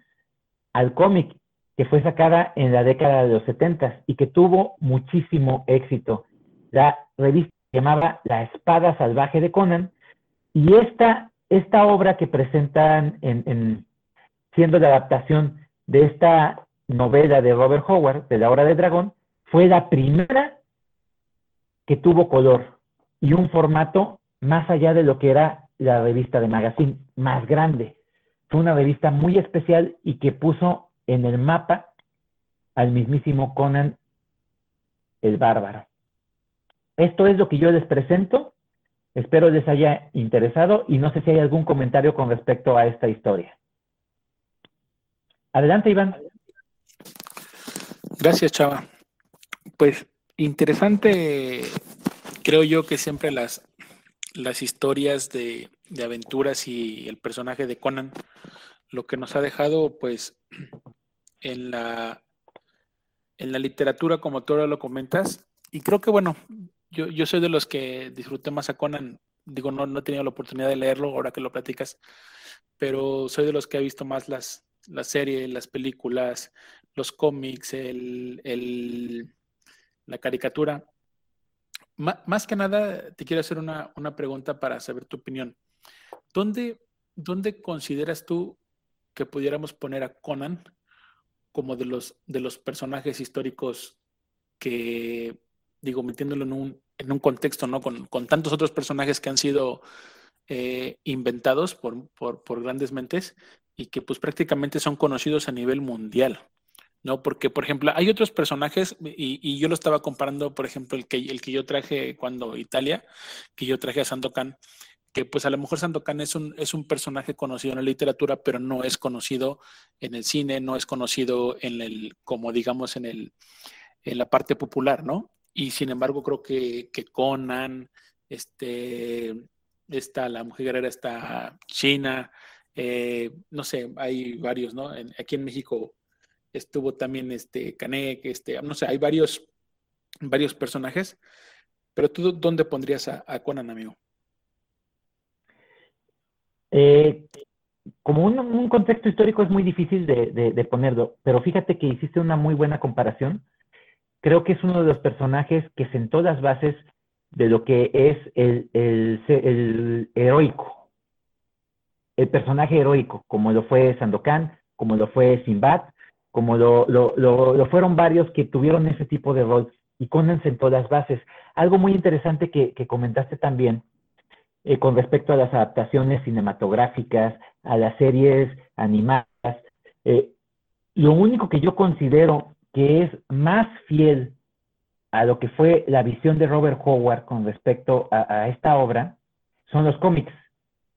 A: al cómic que fue sacada en la década de los 70 y que tuvo muchísimo éxito. La revista se llamaba La Espada Salvaje de Conan y esta, esta obra que presentan en, siendo la adaptación de esta novela de Robert Howard, de La Hora del Dragón, fue la primera que tuvo color y un formato más allá de lo que era la revista de magazine, más grande. Fue una revista muy especial y que puso en el mapa al mismísimo Conan el Bárbaro. Esto es lo que yo les presento. Espero les haya interesado y no sé si hay algún comentario con respecto a esta historia. Adelante, Iván.
C: Gracias, Chava. Pues interesante, creo yo que siempre las, las historias de, de aventuras y el personaje de Conan, lo que nos ha dejado, pues, en la, en la literatura, como tú ahora lo comentas. Y creo que, bueno, yo, yo soy de los que disfruté más a Conan. Digo, no, no he tenido la oportunidad de leerlo ahora que lo platicas, pero soy de los que ha visto más las, las series, las películas, los cómics, el, el, la caricatura. más que nada, te quiero hacer una, una, pregunta para saber tu opinión. ¿Dónde, ¿Dónde consideras tú que pudiéramos poner a Conan como de los, de los personajes históricos que, digo, metiéndolo en un, en un contexto, ¿no? Con, con tantos otros personajes que han sido eh, inventados por, por, grandes mentes y que pues prácticamente son conocidos a nivel mundial, ¿no? Porque, por ejemplo, hay otros personajes, y, y, yo lo estaba comparando, por ejemplo, el que, el que yo traje cuando Italia, que yo traje a Sandokan, que pues a lo mejor Sandokan es un, es un personaje conocido en la literatura, pero no es conocido en el cine, no es conocido en el, como digamos, en el, en la parte popular, ¿no? Y sin embargo, creo que, que Conan, este, está la mujer guerrera, está China, eh, no sé, hay varios, ¿no? aquí en México estuvo también este Canek, este, no sé, hay varios, varios personajes, pero tú, ¿dónde pondrías a, a Conan, amigo?
A: Eh, como un, contexto histórico es muy difícil de, ponerlo, pero fíjate que hiciste una muy buena comparación. Creo que es uno de los personajes que sentó las bases de lo que es el, el, heroico, el personaje heroico, como lo fue Sandokan, como lo fue Sinbad, como lo, lo, fueron varios que tuvieron ese tipo de rol y Conan sentó las bases. Algo muy interesante que comentaste también eh, con respecto a las adaptaciones cinematográficas, a las series animadas. Eh, lo único que yo considero que es más fiel a lo que fue la visión de Robert Howard con respecto a, esta obra son los cómics.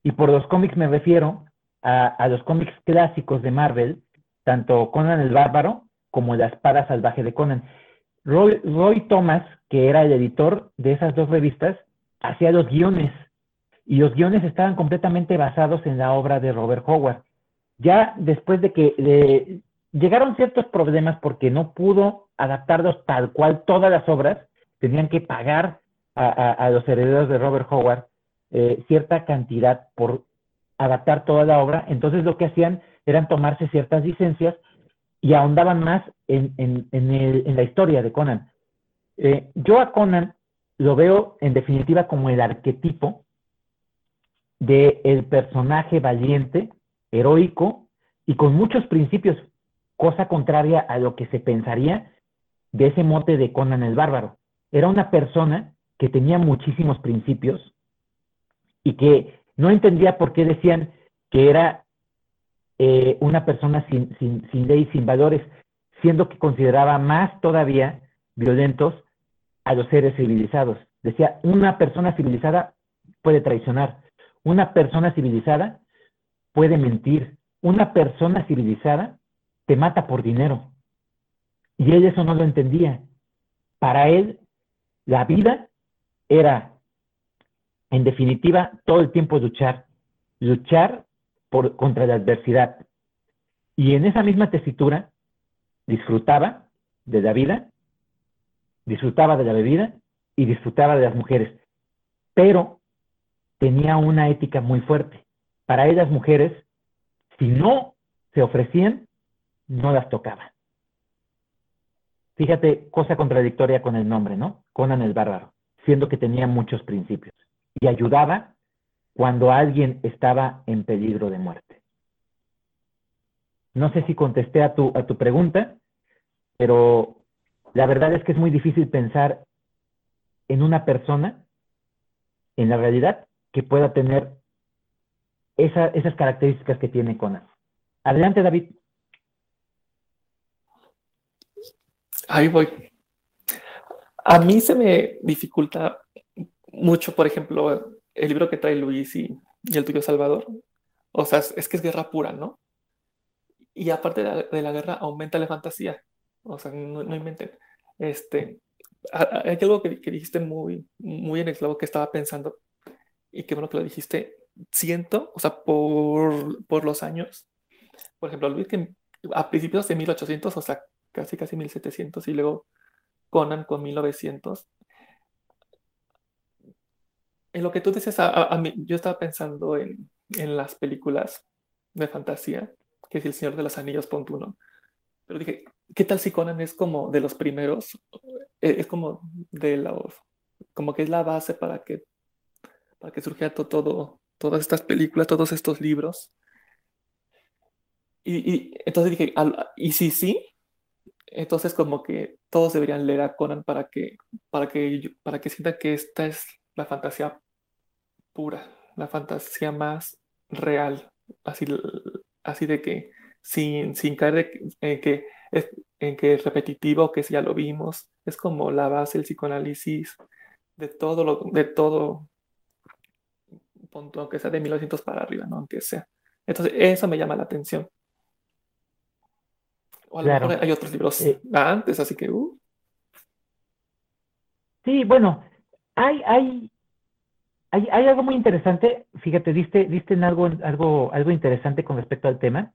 A: Y por los cómics me refiero a, los cómics clásicos de Marvel, tanto Conan el Bárbaro como La Espada Salvaje de Conan. Roy, Thomas, que era el editor de esas dos revistas, hacía los guiones y los guiones estaban completamente basados en la obra de Robert Howard. Ya después de que llegaron ciertos problemas porque no pudo adaptarlos tal cual todas las obras, tenían que pagar a, los herederos de Robert Howard eh, cierta cantidad por adaptar toda la obra, entonces lo que hacían eran tomarse ciertas licencias y ahondaban más en, la historia de Conan. Eh, yo a Conan lo veo en definitiva como el arquetipo del el personaje valiente, heroico y con muchos principios, cosa contraria a lo que se pensaría de ese mote de Conan el Bárbaro. Era una persona que tenía muchísimos principios y que no entendía por qué decían que era eh, una persona sin, sin, sin ley, sin valores, siendo que consideraba más todavía violentos a los seres civilizados. Decía, una persona civilizada puede traicionar, una persona civilizada puede mentir, una persona civilizada te mata por dinero. Y él eso no lo entendía. Para él, la vida era, en definitiva, todo el tiempo luchar, luchar por, contra la adversidad. Y en esa misma tesitura, disfrutaba de la vida, disfrutaba de la bebida y disfrutaba de las mujeres. Pero tenía una ética muy fuerte. Para él las mujeres, si no se ofrecían, no las tocaba. Fíjate, cosa contradictoria con el nombre, ¿no? Conan el Bárbaro, siendo que tenía muchos principios. Y ayudaba cuando alguien estaba en peligro de muerte. No sé si contesté a tu, a tu pregunta, pero la verdad es que es muy difícil pensar en una persona, en la realidad, que pueda tener esas características que tiene Conan. Adelante, David.
D: Ahí voy. A mí se me dificulta mucho, por ejemplo, el libro que trae Luis y, el tuyo Salvador. O sea, es, que es guerra pura, ¿no? Y aparte de la, guerra aumenta la fantasía. O sea, no, no inventen. Este, hay algo que, dijiste muy, muy en el que estaba pensando y qué bueno que lo dijiste. Siento, o sea, por, por los años, por ejemplo, a principios de 1800, o sea, casi casi 1700 y luego Conan con 1900. En lo que tú dices, a, mí, yo estaba pensando en, en, las películas de fantasía, que es El Señor de los Anillos, punto uno. Pero dije, ¿qué tal si Conan es como de los primeros? Eh, es como de los, como que es la base para que, para que surgiera todo, todas estas películas, todos estos libros. Y, y entonces dije, ¿y si sí? Entonces como que todos deberían leer a Conan para que, para que, para que sientan que esta es la fantasía pura, la fantasía más real, así, así de que sin, sin caer en que es, en que es repetitivo, que ya lo vimos, es como la base del psicoanálisis de todo lo, de todo punto, aunque sea de 1900 para arriba, ¿no? Aunque sea. Entonces, eso me llama la atención. O a lo mejor hay otros libros eh, antes, así que. Uh.
A: Sí, bueno, hay, hay, hay, hay, algo muy interesante. Fíjate, diste, diste en algo, algo, algo interesante con respecto al tema.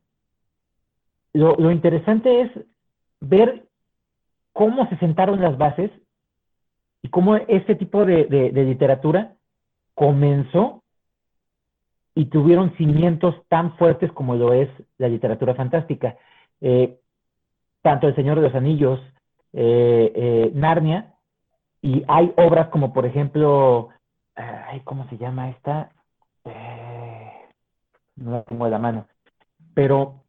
A: Lo, lo interesante es ver cómo se sentaron las bases y cómo este tipo de, de, literatura comenzó y tuvieron cimientos tan fuertes como lo es la literatura fantástica. Eh, tanto El Señor de los Anillos, eh, eh, Narnia, y hay obras como por ejemplo, ¿cómo se llama esta? No la tengo de la mano, pero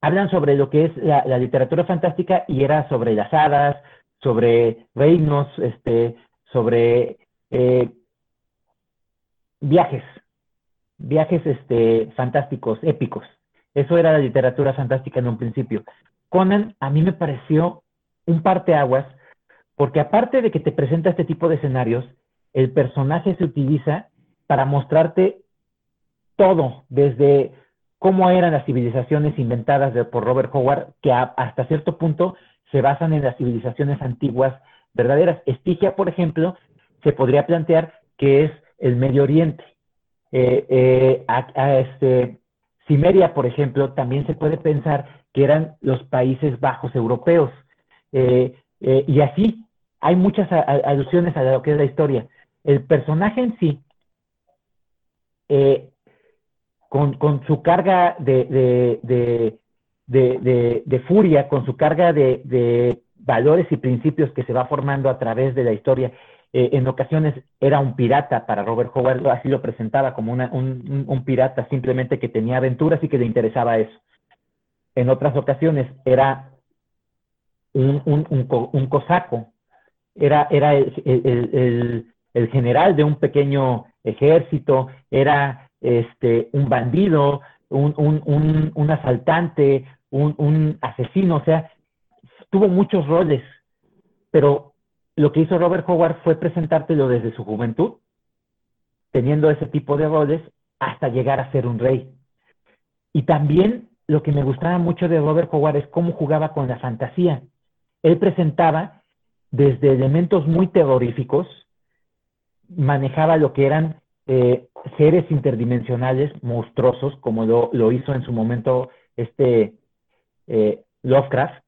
A: hablan sobre lo que es la, literatura fantástica y era sobre las hadas, sobre reinos, este, sobre viajes, viajes este, fantásticos, épicos. Eso era la literatura fantástica en un principio. Conan a mí me pareció un parteaguas, porque aparte de que te presenta este tipo de escenarios, el personaje se utiliza para mostrarte todo, desde cómo eran las civilizaciones inventadas por Robert Howard, que hasta cierto punto se basan en las civilizaciones antiguas verdaderas. Estigia, por ejemplo, se podría plantear que es el Medio Oriente. Eh, eh, a, este, Cimeria, por ejemplo, también se puede pensar que eran los Países Bajos europeos. Eh, y así, hay muchas alusiones a lo que es la historia. El personaje en sí, con, su carga de, de, furia, con su carga de, valores y principios que se va formando a través de la historia. Eh, en ocasiones era un pirata para Robert Howard, así lo presentaba como un, pirata simplemente que tenía aventuras y que le interesaba eso. En otras ocasiones era un, un cosaco, era, era el, general de un pequeño ejército, era este, un bandido, un, un, un, asaltante, un, asesino, o sea, tuvo muchos roles, pero lo que hizo Robert Howard fue presentártelo desde su juventud, teniendo ese tipo de roles, hasta llegar a ser un rey. Y también lo que me gustaba mucho de Robert Howard es cómo jugaba con la fantasía. Él presentaba desde elementos muy terroríficos, manejaba lo que eran eh, seres interdimensionales monstruosos, como lo, hizo en su momento este eh, Lovecraft,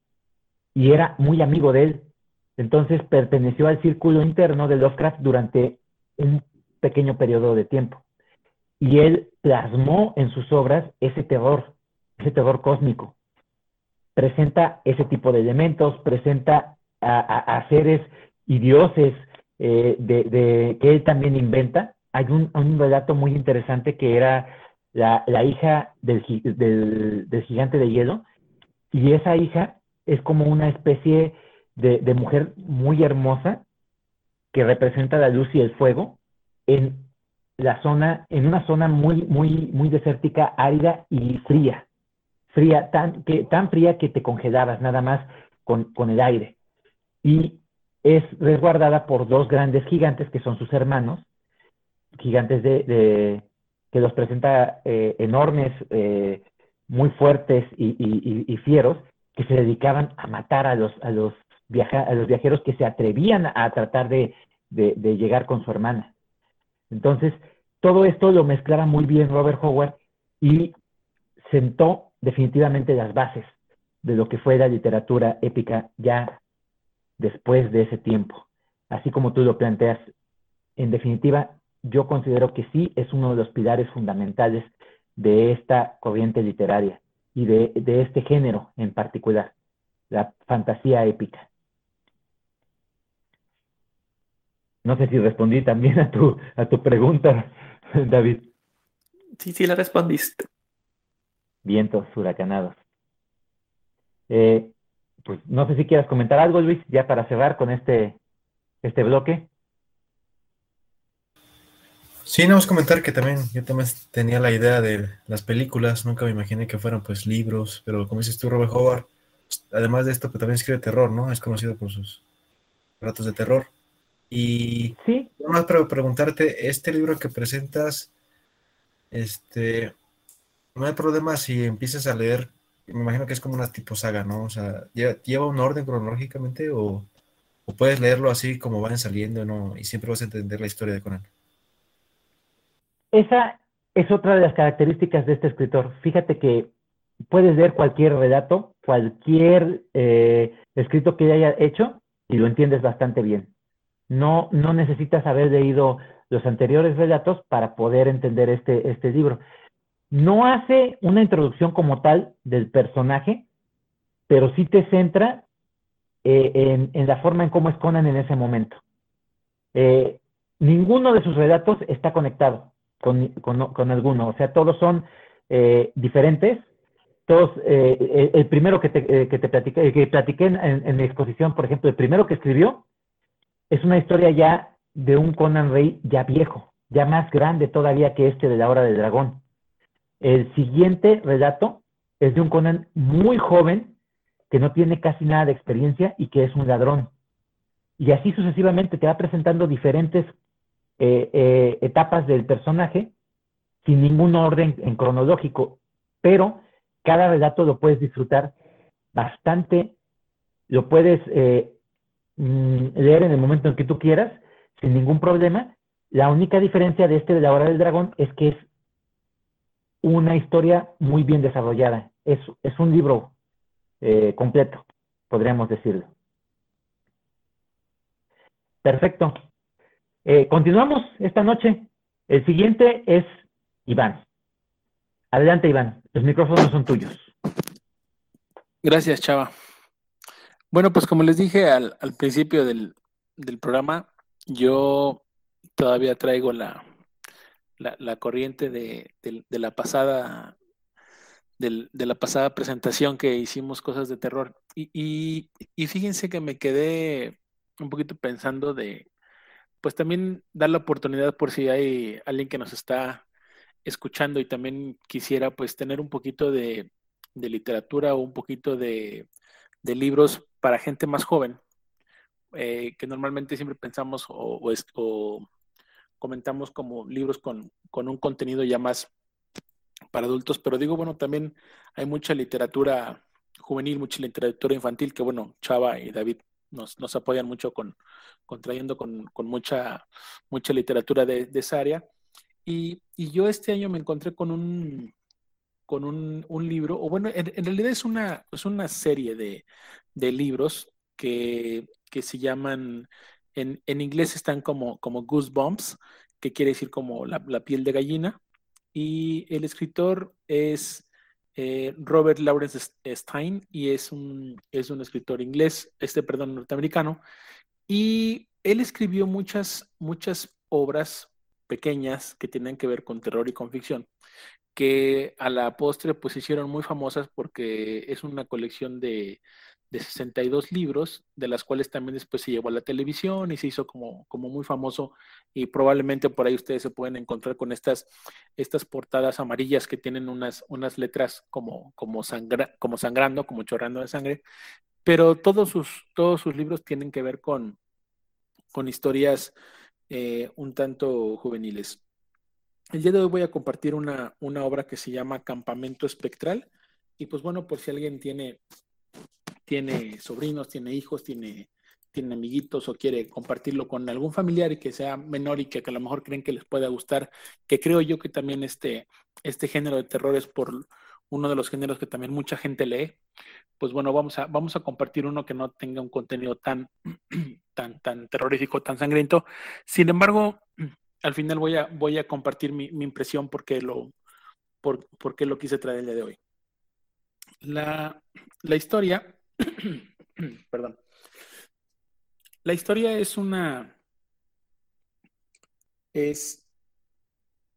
A: y era muy amigo de él. Entonces perteneció al círculo interno de Lovecraft durante un pequeño periodo de tiempo. Y él plasmó en sus obras ese terror, ese terror cósmico. Presenta ese tipo de elementos, presenta a, seres y dioses eh, de, que él también inventa, hay un, relato muy interesante que era la, hija del, gigante de hielo, y esa hija es como una especie de, mujer muy hermosa que representa la luz y el fuego en la zona, en una zona muy, muy, muy desértica, árida y fría. Fría, tan, que, tan fría que te congelabas nada más con, con el aire. Y es resguardada por dos grandes gigantes que son sus hermanos, gigantes de, que los presenta eh, enormes, eh, muy fuertes y, fieros, que se dedicaban a matar a los, a los, a los viajeros que se atrevían a tratar de, llegar con su hermana. Entonces, todo esto lo mezclaba muy bien Robert Howard y sentó definitivamente las bases de lo que fue la literatura épica ya después de ese tiempo. Así como tú lo planteas, en definitiva, yo considero que sí es uno de los pilares fundamentales de esta corriente literaria y de, este género en particular, la fantasía épica. No sé si respondí también a tu, a tu pregunta, David.
D: Sí, sí, la respondiste.
A: Vientos huracanados. Eh, pues no sé si quieras comentar algo, Luis, ya para cerrar con este, este bloque.
B: Sí, no, vamos a comentar que también yo también tenía la idea de las películas, nunca me imaginé que fueran pues libros, pero como dices tú, Robert Howard, además de esto, pues también escribe terror, ¿no? Es conocido por sus relatos de terror. Y
A: sí.
B: más para preguntarte, este libro que presentas, este, no hay problema si empiezas a leer, me imagino que es como una tipo saga, ¿no? O sea, ¿lleva, un orden cronológicamente o, o puedes leerlo así como van saliendo, ¿no? Y siempre vas a entender la historia de Conan.
A: Esa es otra de las características de este escritor. Fíjate que puedes leer cualquier relato, cualquier eh, escrito que haya hecho y lo entiendes bastante bien. No, no necesitas haber leído los anteriores relatos para poder entender este, este libro. No hace una introducción como tal del personaje, pero sí te centra eh, en, la forma en cómo es Conan en ese momento. Eh, ninguno de sus relatos está conectado con, alguno. O sea, todos son eh, diferentes. Todos, eh, el, primero que te, que te platiqué, que platiqué en, mi exposición, por ejemplo, el primero que escribió es una historia ya de un Conan Rey ya viejo, ya más grande todavía que este de la hora del dragón. El siguiente relato es de un Conan muy joven que no tiene casi nada de experiencia y que es un ladrón. Y así sucesivamente te va presentando diferentes eh, eh, etapas del personaje sin ningún orden en cronológico, pero cada relato lo puedes disfrutar bastante, lo puedes eh, mm, leer en el momento en que tú quieras, sin ningún problema. La única diferencia de este de la hora del dragón es que es una historia muy bien desarrollada. Es, es un libro eh, completo, podríamos decirlo. Perfecto. Eh, continuamos esta noche. El siguiente es Iván. Adelante, Iván. Los micrófonos son tuyos.
C: Gracias, Chava. Bueno, pues como les dije al, principio del, programa, yo todavía traigo la, la, corriente de, la pasada de la pasada presentación que hicimos cosas de terror. Y, y, fíjense que me quedé un poquito pensando de, pues también dar la oportunidad por si hay alguien que nos está escuchando y también quisiera pues tener un poquito de, literatura o un poquito de, libros para gente más joven, eh, que normalmente siempre pensamos o, o, comentamos como libros con, con, un contenido ya más para adultos, pero digo, bueno, también hay mucha literatura juvenil, mucha literatura infantil, que bueno, Chava y David nos, apoyan mucho con, con trayendo con, mucha, mucha literatura de, de esa área. Y, yo este año me encontré con un, con un, libro, o bueno, en, realidad es una, es una serie de, libros que, se llaman, en, inglés están como, como Goosebumps, que quiere decir como la, piel de gallina, y el escritor es eh, Robert Lawrence Stein, y es un, es un escritor inglés, este, perdón, norteamericano, y él escribió muchas, muchas obras pequeñas que tienen que ver con terror y con ficción, que a la postre pues hicieron muy famosas porque es una colección de, de 62 libros, de las cuales también después se llevó a la televisión y se hizo como, como muy famoso y probablemente por ahí ustedes se pueden encontrar con estas, estas portadas amarillas que tienen unas, unas letras como, como, sangra, como sangrando, como chorrando de sangre, pero todos sus, todos sus libros tienen que ver con, con historias eh, un tanto juveniles. El día de hoy voy a compartir una, una, obra que se llama Campamento Espectral. Y pues bueno, por si alguien tiene, tiene sobrinos, tiene hijos, tiene, tiene amiguitos o quiere compartirlo con algún familiar y que sea menor y que, a lo mejor creen que les pueda gustar, que creo yo que también este, este género de terror es por uno de los géneros que también mucha gente lee, pues bueno, vamos a, vamos a compartir uno que no tenga un contenido tan, tan, tan terrorífico, tan sangriento. Sin embargo, al final voy a, voy a compartir mi, impresión porque lo, por, porque lo quise traer el día de hoy. La, la historia, perdón, la historia es una, es,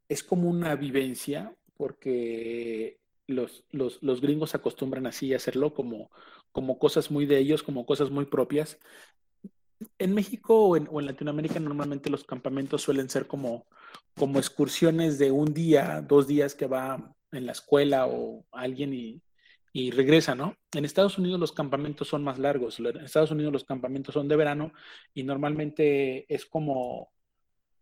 C: es como una vivencia porque los, los, los, gringos acostumbran así a hacerlo como, como cosas muy de ellos, como cosas muy propias. En México o en, Latinoamérica normalmente los campamentos suelen ser como, como excursiones de un día, dos días que va en la escuela o alguien y, y regresa, ¿no? En Estados Unidos los campamentos son más largos. En Estados Unidos los campamentos son de verano y normalmente es como,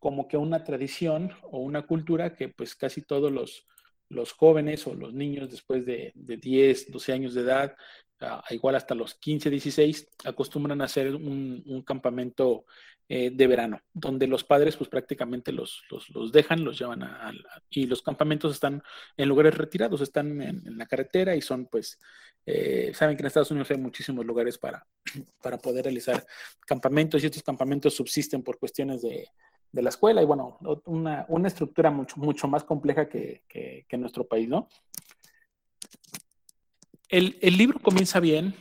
C: como que una tradición o una cultura que pues casi todos los, los jóvenes o los niños después de, de 10, 12 años de edad, igual hasta los 15, 16, acostumbran a hacer un, campamento eh, de verano, donde los padres pues prácticamente los, los, dejan, los llevan a, y los campamentos están en lugares retirados, están en, la carretera y son pues, eh, saben que en Estados Unidos hay muchísimos lugares para, para poder realizar campamentos y estos campamentos subsisten por cuestiones de, de la escuela y bueno, una, una estructura mucho, mucho más compleja que, que, que nuestro país, ¿no? El, el, libro comienza bien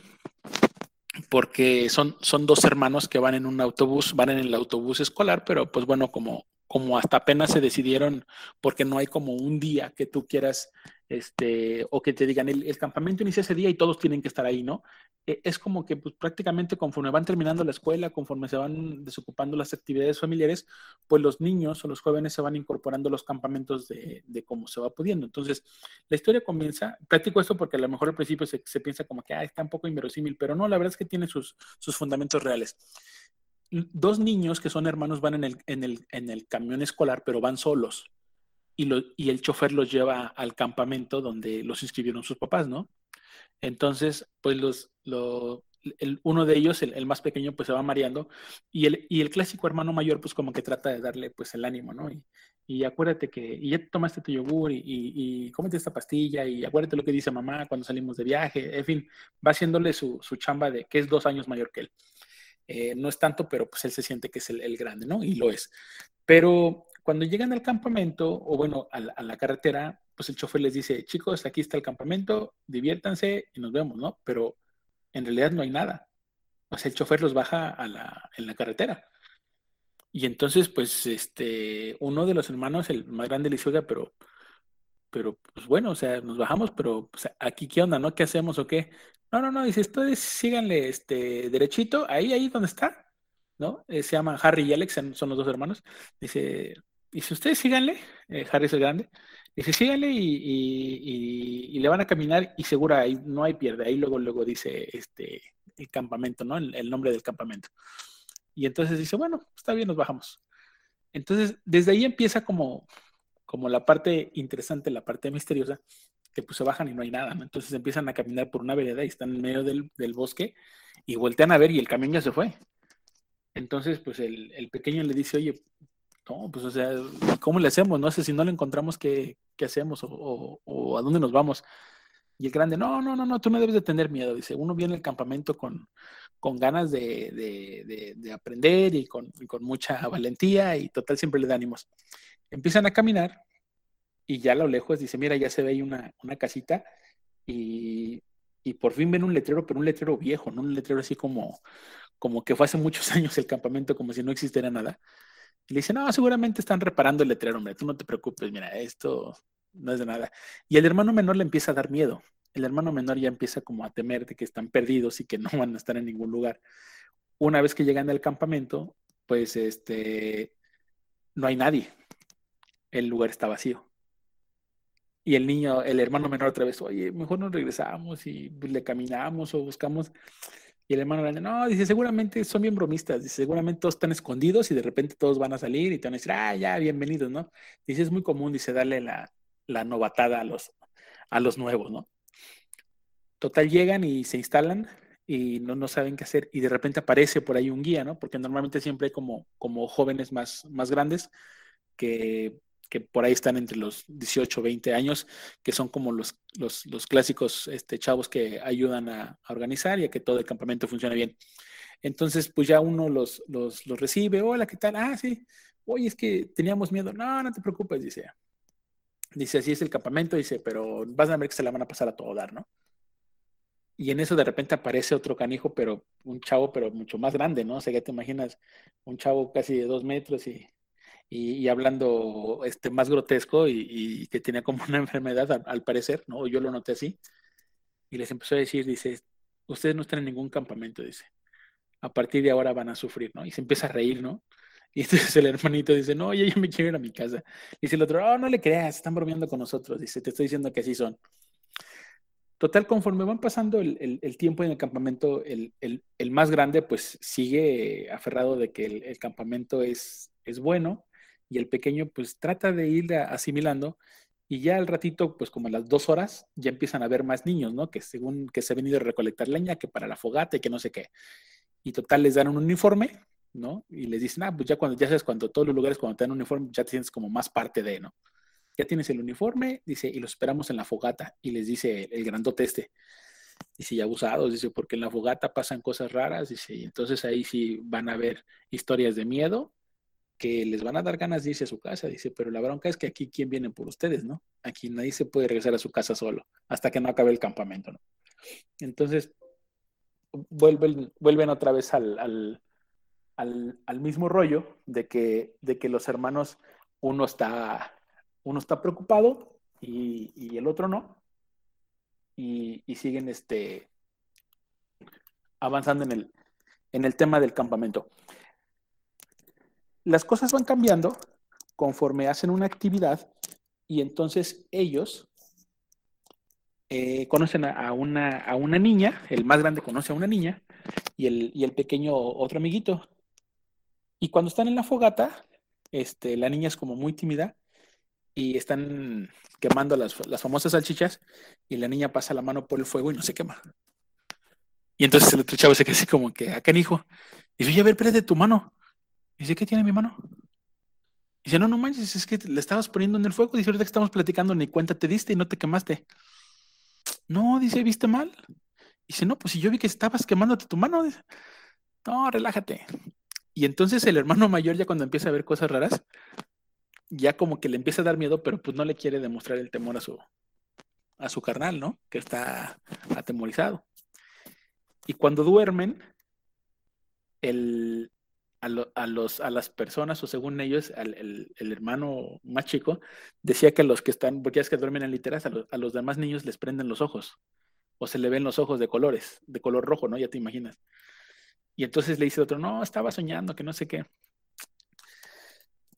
C: porque son, son dos hermanos que van en un autobús, van en el autobús escolar, pero pues bueno, como, como hasta apenas se decidieron, porque no hay como un día que tú quieras, este, o que te digan, el, campamento inicia ese día y todos tienen que estar ahí, ¿no? E, es como que pues, prácticamente conforme van terminando la escuela, conforme se van desocupando las actividades familiares, pues los niños o los jóvenes se van incorporando a los campamentos de, de cómo se va pudiendo. Entonces, la historia comienza, platico esto porque a lo mejor al principio se, se piensa como que ah, está un poco inverosímil, pero no, la verdad es que tiene sus, sus fundamentos reales dos niños que son hermanos van en el, en el, en el camión escolar, pero van solos. Y, lo, y el chofer los lleva al campamento donde los inscribieron sus papás, ¿no? Entonces, pues los, el, uno de ellos, el, más pequeño, pues se va mareando y el, y el clásico hermano mayor, pues como que trata de darle pues el ánimo, ¿no? Y, y acuérdate que, y ya tomaste tu yogur y, y, y, cómete esta pastilla y acuérdate lo que dice mamá cuando salimos de viaje, en fin, va haciéndole su, su chamba de que es dos años mayor que él. Eh, no es tanto, pero pues él se siente que es el, grande, ¿no? Y lo es. Pero cuando llegan al campamento, o bueno, a la, carretera, pues el chofer les dice, chicos, aquí está el campamento, diviértanse y nos vemos, ¿no? Pero en realidad no hay nada. O sea, el chofer los baja a la, en la carretera. Y entonces, pues, este, uno de los hermanos, el más grande, le dice, pero pero pues bueno, o sea, nos bajamos, pero pues, aquí qué onda, ¿no? ¿Qué hacemos o qué? No, no, no, dice, ustedes síganle este, derechito, ahí, ahí donde está, ¿no? Eh, se llaman Harry y Alex, son los dos hermanos. Dice, y si ustedes síganle, eh, Harry es el grande, dice, síganle y, le van a caminar y seguro ahí no hay pierde. Ahí luego, luego dice este, el campamento, ¿no? El, el nombre del campamento. Y entonces dice, bueno, está bien, nos bajamos. Entonces, desde ahí empieza como como la parte interesante, la parte misteriosa, que pues se bajan y no hay nada, ¿no? Entonces empiezan a caminar por una vereda y están en medio del, bosque y voltean a ver y el camión ya se fue. Entonces, pues el, pequeño le dice, oye, no, pues o sea, ¿cómo le hacemos? No sé si no le encontramos, ¿qué, qué hacemos? O, a dónde nos vamos? Y el grande, no, no, no, no, tú no debes de tener miedo. Dice, uno viene al campamento con, con ganas de, de, aprender y con, y con, mucha valentía y total siempre le da ánimos. Empiezan a caminar y ya a lo lejos dice, mira, ya se ve ahí una, una casita y, y, por fin ven un letrero, pero un letrero viejo, no un letrero así como, como que fue hace muchos años el campamento, como si no existiera nada. Y le dice, no, seguramente están reparando el letrero, hombre, tú no te preocupes, mira, esto no es de nada. Y el hermano menor le empieza a dar miedo. El hermano menor ya empieza como a temer de que están perdidos y que no van a estar en ningún lugar. Una vez que llegan al campamento, pues este, no hay nadie el lugar está vacío. Y el niño, el hermano menor otra vez, oye, mejor nos regresamos y pues, le caminamos o buscamos. Y el hermano grande, no, dice, seguramente son bien bromistas, dice, seguramente todos están escondidos y de repente todos van a salir y te van a decir, ah, ya, bienvenidos, ¿no? Dice, es muy común, dice, darle la, la novatada a los, a los nuevos, ¿no? Total, llegan y se instalan y no, no saben qué hacer y de repente aparece por ahí un guía, ¿no? Porque normalmente siempre hay como, como jóvenes más, más grandes que que por ahí están entre los 18, 20 años, que son como los, los, los clásicos este, chavos que ayudan a, organizar y a que todo el campamento funcione bien. Entonces, pues ya uno los, los, los recibe, hola, ¿qué tal? Ah, sí, oye, es que teníamos miedo. No, no te preocupes, dice. Dice, así es el campamento, dice, pero vas a ver que se la van a pasar a todo dar, ¿no? Y en eso de repente aparece otro canijo, pero un chavo, pero mucho más grande, ¿no? O sea, ya te imaginas un chavo casi de dos metros y y, hablando este, más grotesco y, que tenía como una enfermedad al, parecer, ¿no? Yo lo noté así. Y les empezó a decir, dice, ustedes no están en ningún campamento, dice. A partir de ahora van a sufrir, ¿no? Y se empieza a reír, ¿no? Y entonces el hermanito dice, no, yo ya me quiero ir a mi casa. Y dice el otro, oh, no le creas, están bromeando con nosotros. Dice, te estoy diciendo que así son. Total, conforme van pasando el, el, tiempo en el campamento, el, el, más grande pues sigue aferrado de que el, campamento es, es bueno y el pequeño pues trata de ir asimilando y ya al ratito, pues como a las dos horas, ya empiezan a ver más niños, ¿no? Que según que se ha venido a recolectar leña, que para la fogata y que no sé qué. Y total les dan un uniforme, ¿no? Y les dicen, ah, pues ya cuando, ya sabes, cuando todos los lugares cuando te dan un uniforme, ya tienes como más parte de, ¿no? Ya tienes el uniforme, dice, y lo esperamos en la fogata. Y les dice el grandote este, dice, ya abusados, dice, porque en la fogata pasan cosas raras, dice, y entonces ahí sí van a ver historias de miedo que les van a dar ganas de irse a su casa, dice, pero la bronca es que aquí quién viene por ustedes, ¿no? Aquí nadie se puede regresar a su casa solo hasta que no acabe el campamento, ¿no? Entonces, vuelven, vuelven otra vez al, al, mismo rollo de que, de que los hermanos, uno está, uno está preocupado y, el otro no. Y, siguen este, avanzando en el, en el tema del campamento. Las cosas van cambiando conforme hacen una actividad y entonces ellos eh, conocen a, una, a, una, niña, el más grande conoce a una niña y el, y el, pequeño otro amiguito. Y cuando están en la fogata, este, la niña es como muy tímida y están quemando las, las famosas salchichas y la niña pasa la mano por el fuego y no se quema. Y entonces el otro chavo se queda así como que, acá hijo. Y dice, oye, a ver, de tu mano. Dice, ¿qué tiene mi mano? Dice, no, no manches, es que le estabas poniendo en el fuego. Dice, ahorita que estamos platicando, ni cuenta te diste y no te quemaste. No, dice, ¿viste mal? Dice, no, pues si yo vi que estabas quemándote tu mano. Dice, no, relájate. Y entonces el hermano mayor ya cuando empieza a ver cosas raras, ya como que le empieza a dar miedo, pero pues no le quiere demostrar el temor a su, a su carnal, ¿no? Que está atemorizado. Y cuando duermen, el, a, los, a las personas, o según ellos, el, hermano más chico, decía que los que están, porque es que duermen en literas, a, los demás niños les prenden los ojos, o se le ven los ojos de colores, de color rojo, ¿no? Ya te imaginas. Y entonces le dice otro, no, estaba soñando, que no sé qué.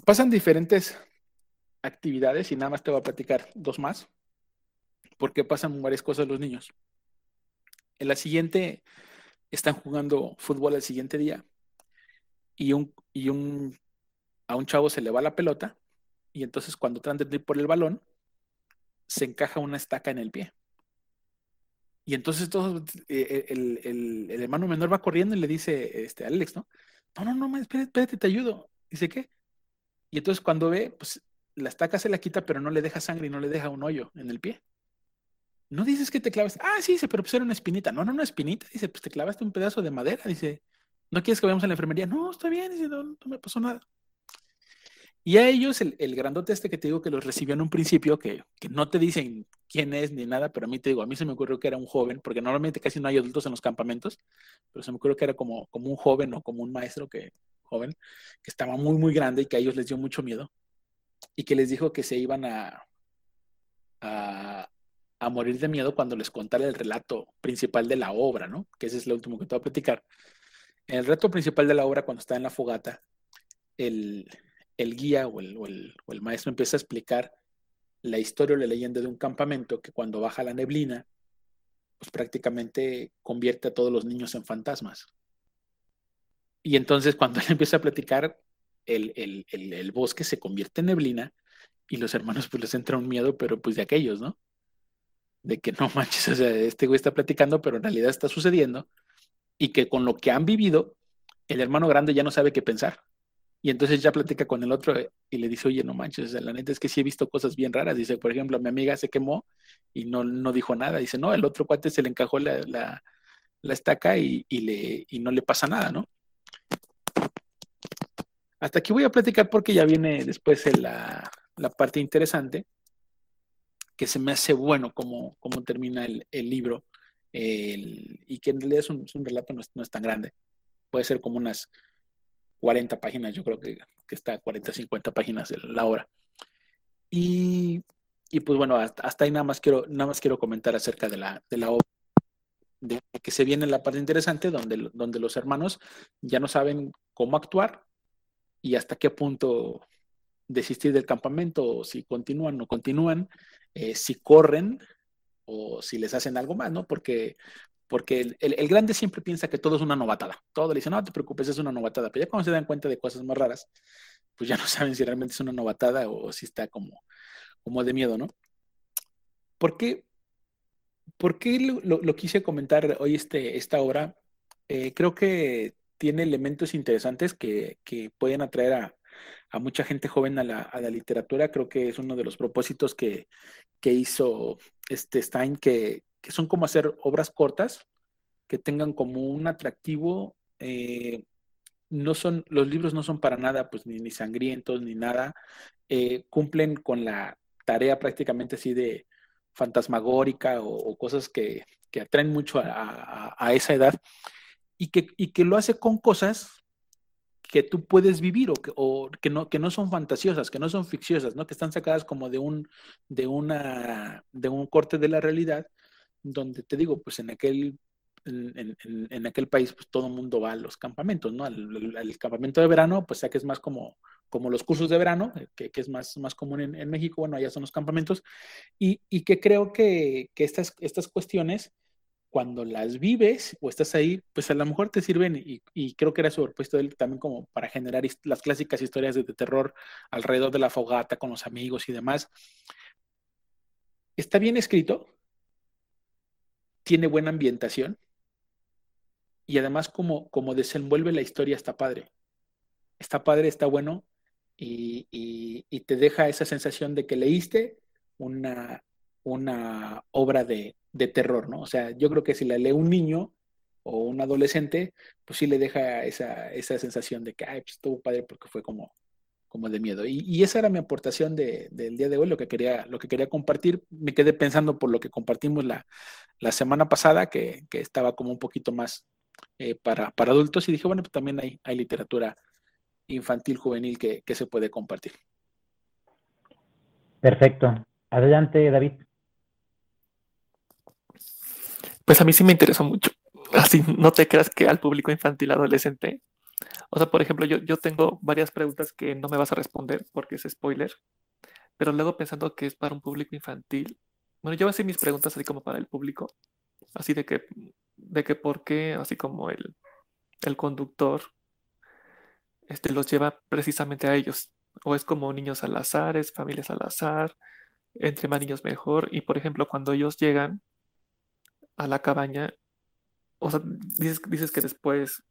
C: Pasan diferentes actividades y nada más te voy a platicar dos más, porque pasan varias cosas los niños. En la siguiente están jugando fútbol el siguiente día y, un, y un, a un chavo se le va la pelota y entonces cuando tratan de ir por el balón, se encaja una estaca en el pie. Y entonces todo, eh, el, el, el, hermano menor va corriendo y le dice este, a Alex, ¿no? No, no, no, espérate, espérate, te ayudo. Dice, ¿qué? Y entonces cuando ve, pues la estaca se la quita, pero no le deja sangre y no le deja un hoyo en el pie. No dices que te clavaste. Ah, sí, dice, pero pues era una espinita. No, no, una espinita. Dice, pues te clavaste un pedazo de madera. Dice, ¿no quieres que vayamos a la enfermería? No, está bien. No, me pasó nada. Y a ellos, el, el, grandote este que te digo que los recibió en un principio, que, que, no te dicen quién es ni nada, pero a mí te digo, a mí se me ocurrió que era un joven, porque normalmente casi no hay adultos en los campamentos, pero se me ocurrió que era como, como un joven o como un maestro que, joven, que estaba muy, muy grande y que a ellos les dio mucho miedo, y que les dijo que se iban a, a, a morir de miedo cuando les contara el relato principal de la obra, ¿no? Que ese es lo último que te voy a platicar. En el relato principal de la obra, cuando está en la fogata, el el guía o el, maestro empieza a explicar la historia o la leyenda de un campamento que cuando baja la neblina, pues prácticamente convierte a todos los niños en fantasmas. Y entonces cuando él empieza a platicar, el, bosque se convierte en neblina y los hermanos pues les entra un miedo, pero pues de aquellos, ¿no? De que no manches, o sea, este güey está platicando, pero en realidad está sucediendo y que con lo que han vivido, el hermano grande ya no sabe qué pensar. Y entonces ya platica con el otro eh, y le dice, oye, no manches, la neta es que sí he visto cosas bien raras. Dice, por ejemplo, mi amiga se quemó y no, no dijo nada. Dice, no, el otro cuate se le encajó la, la, estaca y, le, y no le pasa nada, ¿no? Hasta aquí voy a platicar porque ya viene después la, la parte interesante, que se me hace bueno cómo termina el libro y que en realidad es un, relato no no es tan grande. Puede ser como unas 40 páginas, yo creo que, que está 40, 50 páginas la obra. Y, y pues bueno, hasta, ahí nada más quiero, nada más quiero comentar acerca de la, de la obra. De que se viene la parte interesante donde, donde los hermanos ya no saben cómo actuar y hasta qué punto desistir del campamento, o si continúan o no continúan, eh, si corren o si les hacen algo más, ¿no? Porque porque el, grande siempre piensa que todo es una novatada. Todo le dice, no te preocupes, es una novatada. Pero ya cuando se dan cuenta de cosas más raras, pues ya no saben si realmente es una novatada o, si está como, como de miedo, ¿no? ¿Por qué, por qué lo, quise comentar hoy este, esta obra? Eh, creo que tiene elementos interesantes que, pueden atraer a, mucha gente joven a la, literatura. Creo que es uno de los propósitos que, que hizo este Stein, que, que son como hacer obras cortas, que tengan como un atractivo. Eh, no son, los libros no son para nada, pues ni, sangrientos ni nada. Eh, cumplen con la tarea prácticamente así de fantasmagórica o, cosas que, que, atraen mucho a, esa edad y que, y que lo hace con cosas que tú puedes vivir o, que, o que, no, que no son fantasiosas, que no son ficciosas, ¿no? que están sacadas como de un, de, una, de un corte de la realidad, donde te digo, pues en aquel, en, en, aquel país pues todo el mundo va a los campamentos, ¿no? Al, campamento de verano, pues ya que es más como, como los cursos de verano, eh, que, que es más, más común en, en, México, bueno, allá son los campamentos, y, y que creo que, que estas, estas cuestiones cuando las vives o estás ahí, pues a lo mejor te sirven y, creo que era su propuesto él también como para generar las clásicas historias de, terror alrededor de la fogata con los amigos y demás. Está bien escrito, tiene buena ambientación y además como, como desenvuelve la historia está padre. Está padre, está bueno y, y te deja esa sensación de que leíste una, una obra de, de terror, ¿no? O sea, yo creo que si la lee un niño o un adolescente, pues sí le deja esa, esa sensación de que, ay, pues estuvo padre porque fue como, como de miedo. Y, esa era mi aportación de, del día de hoy, lo que, quería, lo que quería compartir. Me quedé pensando por lo que compartimos la, la semana pasada, que, que, estaba como un poquito más eh, para, para adultos, y dije, bueno, pues también hay, hay literatura infantil, juvenil que, que se puede compartir.
A: Perfecto. Adelante, David.
D: Pues a mí sí me interesó mucho. Así no te creas que al público infantil adolescente. O sea, por ejemplo, yo, yo tengo varias preguntas que no me vas a responder porque es spoiler. Pero luego pensando que es para un público infantil. Bueno, yo voy a hacer mis preguntas así como para el público. Así de que, de que por qué, así como el, el conductor este, los lleva precisamente a ellos. O es como niños al azar, es familias al azar, entre más niños mejor. Y por ejemplo, cuando ellos llegan, a la cabaña, o sea, dices, que después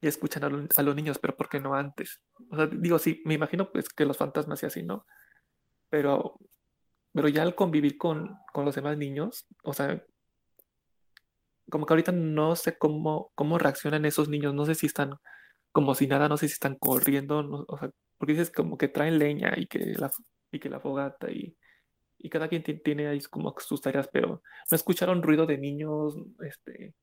D: ya escuchan a, los niños, pero ¿por qué no antes? O sea, digo, sí, me imagino pues que los fantasmas y así, ¿no? Pero, pero ya al convivir con, con los demás niños, o sea, como que ahorita no sé cómo, cómo reaccionan esos niños, no sé si están como si nada, no sé si están corriendo, o sea, porque dices como que traen leña y que la, y que la fogata y, y cada quien tiene ahí como sus tareas, pero no escucharon ruido de niños, este,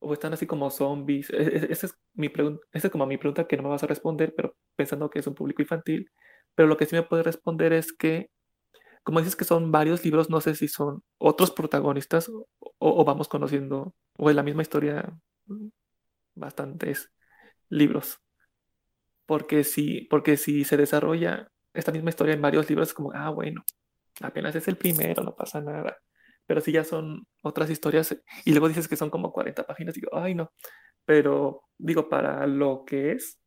D: o están así como zombies. E, e, esa es mi pregunta, esa es como mi pregunta que no me vas a responder, pero pensando que es un público infantil. Pero lo que sí me puede responder es que, como dices que son varios libros, no sé si son otros protagonistas o, vamos conociendo, o es la misma historia, bastantes libros. Porque si, porque si se desarrolla esta misma historia en varios libros, es como, ah, bueno, apenas es el primero, no pasa nada. Pero si ya son otras historias y luego dices que son como 40 páginas, digo, ay no. Pero digo, para lo que es,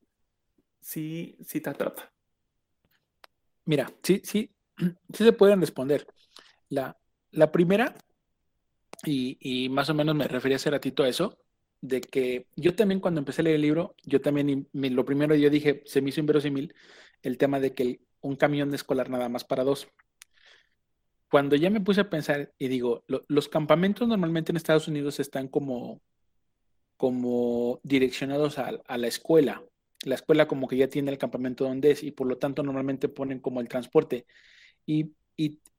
D: sí, sí te atrapa.
C: Mira, sí, sí, sí se pueden responder. La, la primera, y, y, más o menos me refería hace ratito a eso, de que yo también cuando empecé a leer el libro, yo también, lo primero yo dije, se me hizo inverosímil el tema de que un camión de escolar nada más para dos cuando ya me puse a pensar y digo, los campamentos normalmente en Estados Unidos están como, como direccionados a, la escuela. La escuela como que ya tiene el campamento donde es y por lo tanto normalmente ponen como el transporte. Y,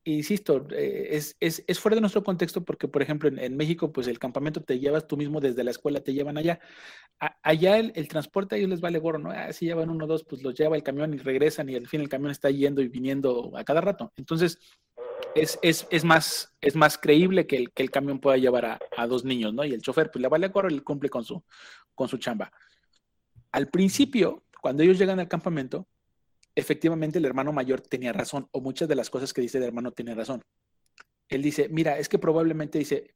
C: insisto, eh, es, es, fuera de nuestro contexto porque, por ejemplo, en, México, pues el campamento te llevas tú mismo desde la escuela, te llevan allá. allá el, transporte a ellos les vale gorro, ¿no? Ah, si llevan uno o dos, pues los lleva el camión y regresan y al fin el camión está yendo y viniendo a cada rato. Entonces, es, más, es más creíble que el, que el camión pueda llevar a, dos niños, ¿no? Y el chofer, pues le vale correr y cumple con su, con su chamba. Al principio, cuando ellos llegan al campamento, efectivamente el hermano mayor tenía razón, o muchas de las cosas que dice el hermano tiene razón. Él dice, mira, es que probablemente dice,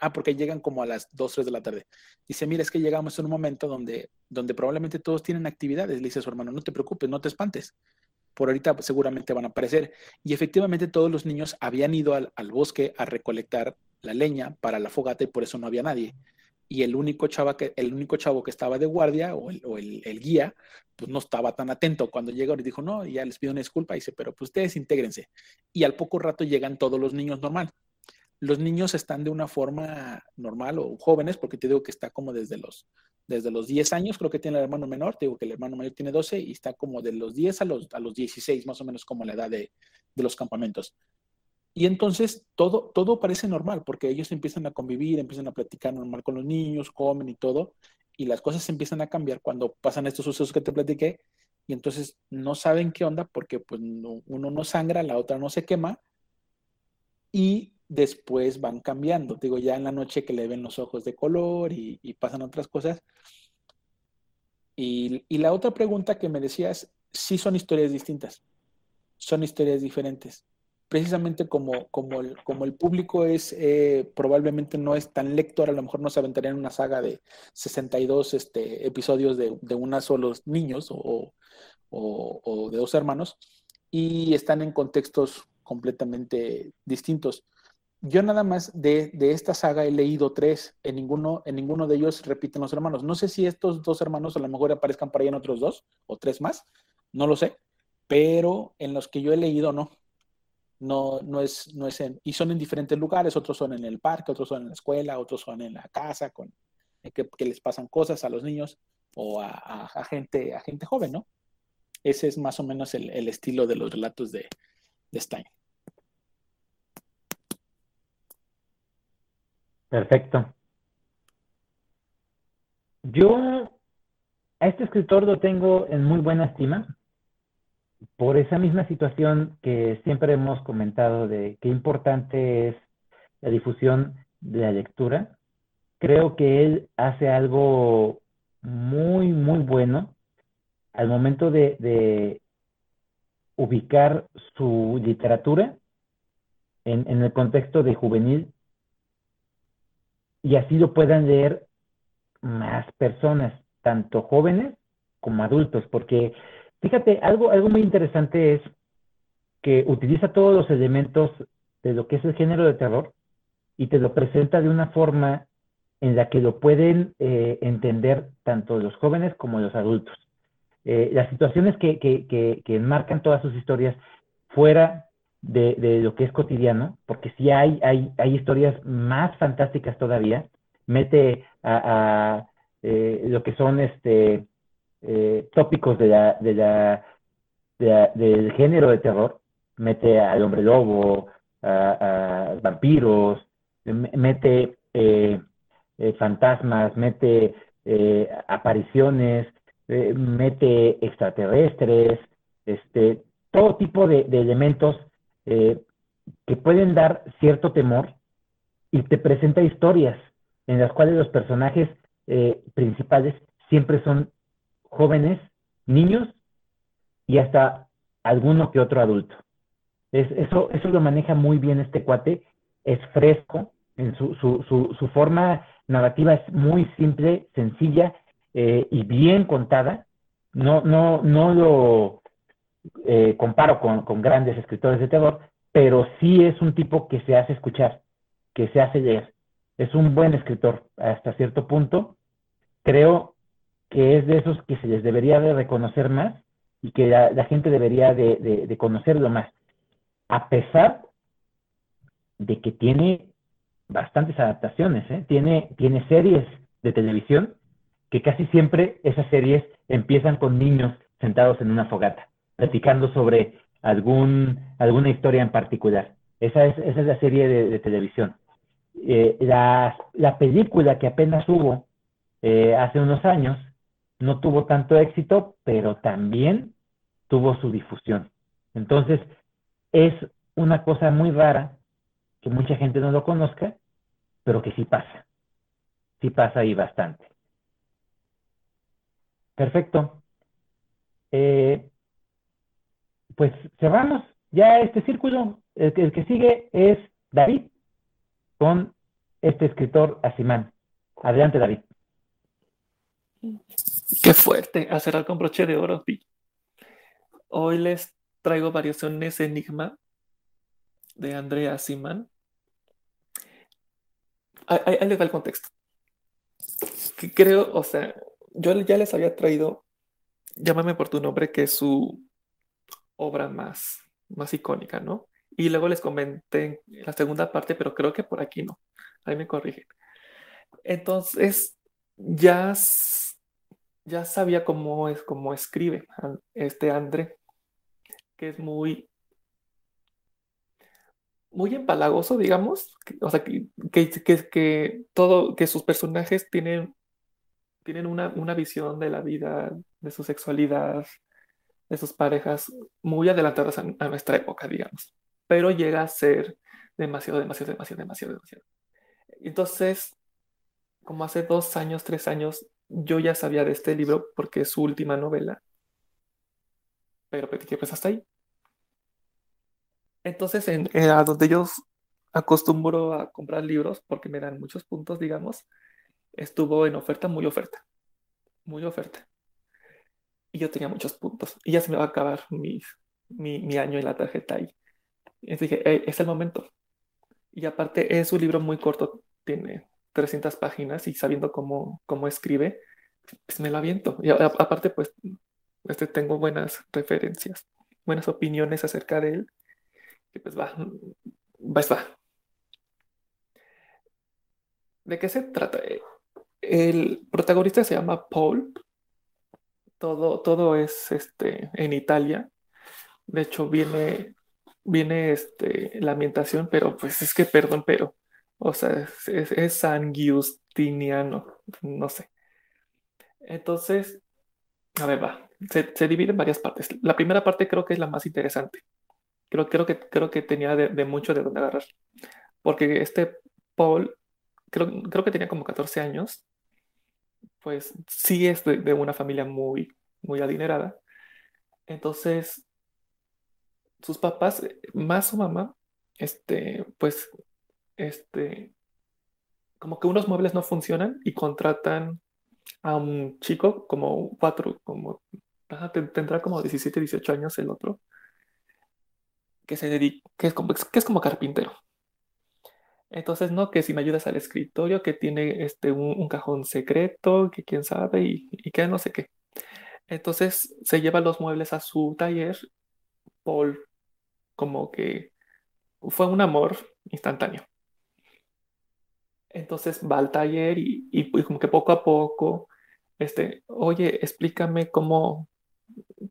C: ah, porque llegan como a las 2, 3 de la tarde. Dice, mira, es que llegamos en un momento donde, donde probablemente todos tienen actividades. Le dice a su hermano, no te preocupes, no te espantes por ahorita seguramente van a aparecer. Y efectivamente todos los niños habían ido al, bosque a recolectar la leña para la fogata y por eso no había nadie. Y el único, chava que, el único chavo que estaba de guardia o, el, guía, pues no estaba tan atento. Cuando llegó y dijo, no, ya les pido una disculpa, dice, pero pues ustedes intégrense. Y al poco rato llegan todos los niños normal. Los niños están de una forma normal o jóvenes, porque te digo que está como desde los desde los 10 años, creo que tiene el hermano menor, te digo que el hermano mayor tiene 12 y está como de los 10 a los, a los 16, más o menos como la edad de, de los campamentos. Y entonces todo, todo parece normal, porque ellos empiezan a convivir, empiezan a platicar normal con los niños, comen y todo. y las cosas empiezan a cambiar cuando pasan estos sucesos que te platiqué y entonces no saben qué onda porque pues uno no sangra, la otra no se quema y después van cambiando. Digo, ya en la noche que le ven los ojos de color y, pasan otras cosas. Y, la otra pregunta que me decías, sí son historias distintas, son historias diferentes precisamente como, como, el, como el público es, eh, probablemente no es tan lector, a lo mejor no se aventarían una saga de 62 este, episodios de, de una solos niños o, o, de dos hermanos, y están en contextos completamente distintos. Yo nada más de, de, esta saga he leído tres, en ninguno, en ninguno de ellos repiten los hermanos. No sé si estos dos hermanos a lo mejor aparezcan para ahí en otros dos o tres más, no lo sé, pero en los que yo he leído no no, no, es, no es en, y son en diferentes lugares, otros son en el parque, otros son en la escuela, otros son en la casa, con, eh, que, les pasan cosas a los niños o a, gente, a gente joven, ¿no? Ese es más o menos el, estilo de los relatos de Stein.
A: Perfecto. Yo a este escritor lo tengo en muy buena estima por esa misma situación que siempre hemos comentado de qué importante es la difusión de la lectura, creo que él hace algo muy, muy bueno al momento de, ubicar su literatura en, el contexto de juvenil y así lo puedan leer más personas, tanto jóvenes como adultos, porque Fíjate, algo, algo muy interesante es que utiliza todos los elementos de lo que es el género de terror y te lo presenta de una forma en la que lo pueden eh, entender tanto los jóvenes como los adultos. Eh, las situaciones que, que, que, enmarcan todas sus historias fuera de, lo que es cotidiano, porque sí hay, hay, hay historias más fantásticas todavía, mete a, eh, lo que son este, eh, tópicos de la, de la, del género de terror, mete al hombre lobo, a, vampiros, mete eh, eh, fantasmas, mete apariciones, mete extraterrestres, este, todo tipo de, de elementos que pueden dar cierto temor y te presenta historias en las cuales los personajes principales siempre son jóvenes, niños y hasta alguno que otro adulto. eso, eso lo maneja muy bien este cuate, es fresco, en su, su, su, forma narrativa es muy simple, sencilla eh, y bien contada. No, no, no lo eh, comparo con, grandes escritores de terror, pero sí es un tipo que se hace escuchar, que se hace leer. Es un buen escritor hasta cierto punto. Creo que es de esos que se les debería de reconocer más y que la, gente debería de, conocerlo más, a pesar de que tiene bastantes adaptaciones, ¿eh? tiene, tiene series de televisión que casi siempre esas series empiezan con niños sentados en una fogata, platicando sobre algún, alguna historia en particular. Esa es, esa es la serie de, televisión. Eh, la, película que apenas hubo eh, hace unos años no tuvo tanto éxito, pero también tuvo su difusión. Entonces, es una cosa muy rara que mucha gente no lo conozca, pero que sí pasa. Sí pasa ahí bastante. Perfecto. Eh, pues cerramos ya este círculo. El que, sigue es David con este escritor Asimán. Adelante, David.
D: Qué fuerte, hacer con broche de oro. Hoy les traigo variaciones Enigma de Andrea Siman. Ahí, les da el contexto. Creo, o sea, yo ya les había traído Llámame por tu nombre, que es su obra más, más icónica, ¿no? Y luego les comenté la segunda parte, pero creo que por aquí no. Ahí me corrigen. Entonces, ya ya sabía cómo es, cómo escribe este André, que es muy, muy empalagoso, digamos, o sea, que, que, que, todo, que sus personajes tienen tienen una, una visión de la vida, de su sexualidad, de sus parejas muy adelantadas a, a nuestra época, digamos. Pero llega a ser demasiado, demasiado, demasiado, demasiado, demasiado. Entonces, como hace dos años, tres años, yo ya sabía de este libro porque es su última novela, pero pues hasta ahí. Entonces, en, a donde yo acostumbro a comprar libros, porque me dan muchos puntos, digamos, estuvo en oferta, muy oferta, muy oferta. Y yo tenía muchos puntos. Y ya se me va a acabar mi, mi, año en la tarjeta ahí. Y dije, es el momento. Y aparte es un libro muy corto, tiene 300 páginas y sabiendo cómo, cómo escribe, pues me lo aviento. Y aparte, pues, este, tengo buenas referencias, buenas opiniones acerca de él. Y pues va, pues va. ¿De qué se trata? El protagonista se llama Paul. Todo, todo es este, en Italia. De hecho, viene, viene este, la ambientación, pero pues es que, perdón, pero, o sea, es, es, San Giustiniano, no sé. Entonces, a ver, va, se, se, divide en varias partes. La primera parte creo que es la más interesante. Creo, creo, que, creo que tenía de, de mucho de dónde agarrar. Porque este Paul, creo, creo que tenía como 14 años, pues sí es de, de una familia muy, muy adinerada. Entonces, sus papás, más su mamá, este, pues, este, como que unos muebles no funcionan y contratan a un chico como cuatro, como, tendrá como 17, 18 años el otro, que se dedica, como, que es como carpintero. Entonces, no, que si me ayudas al escritorio, que tiene este, un, cajón secreto, que quién sabe, y, y, que no sé qué. Entonces se lleva los muebles a su taller. Paul como que fue un amor instantáneo. Entonces va al taller y, y, como que poco a poco, este, oye, explícame cómo,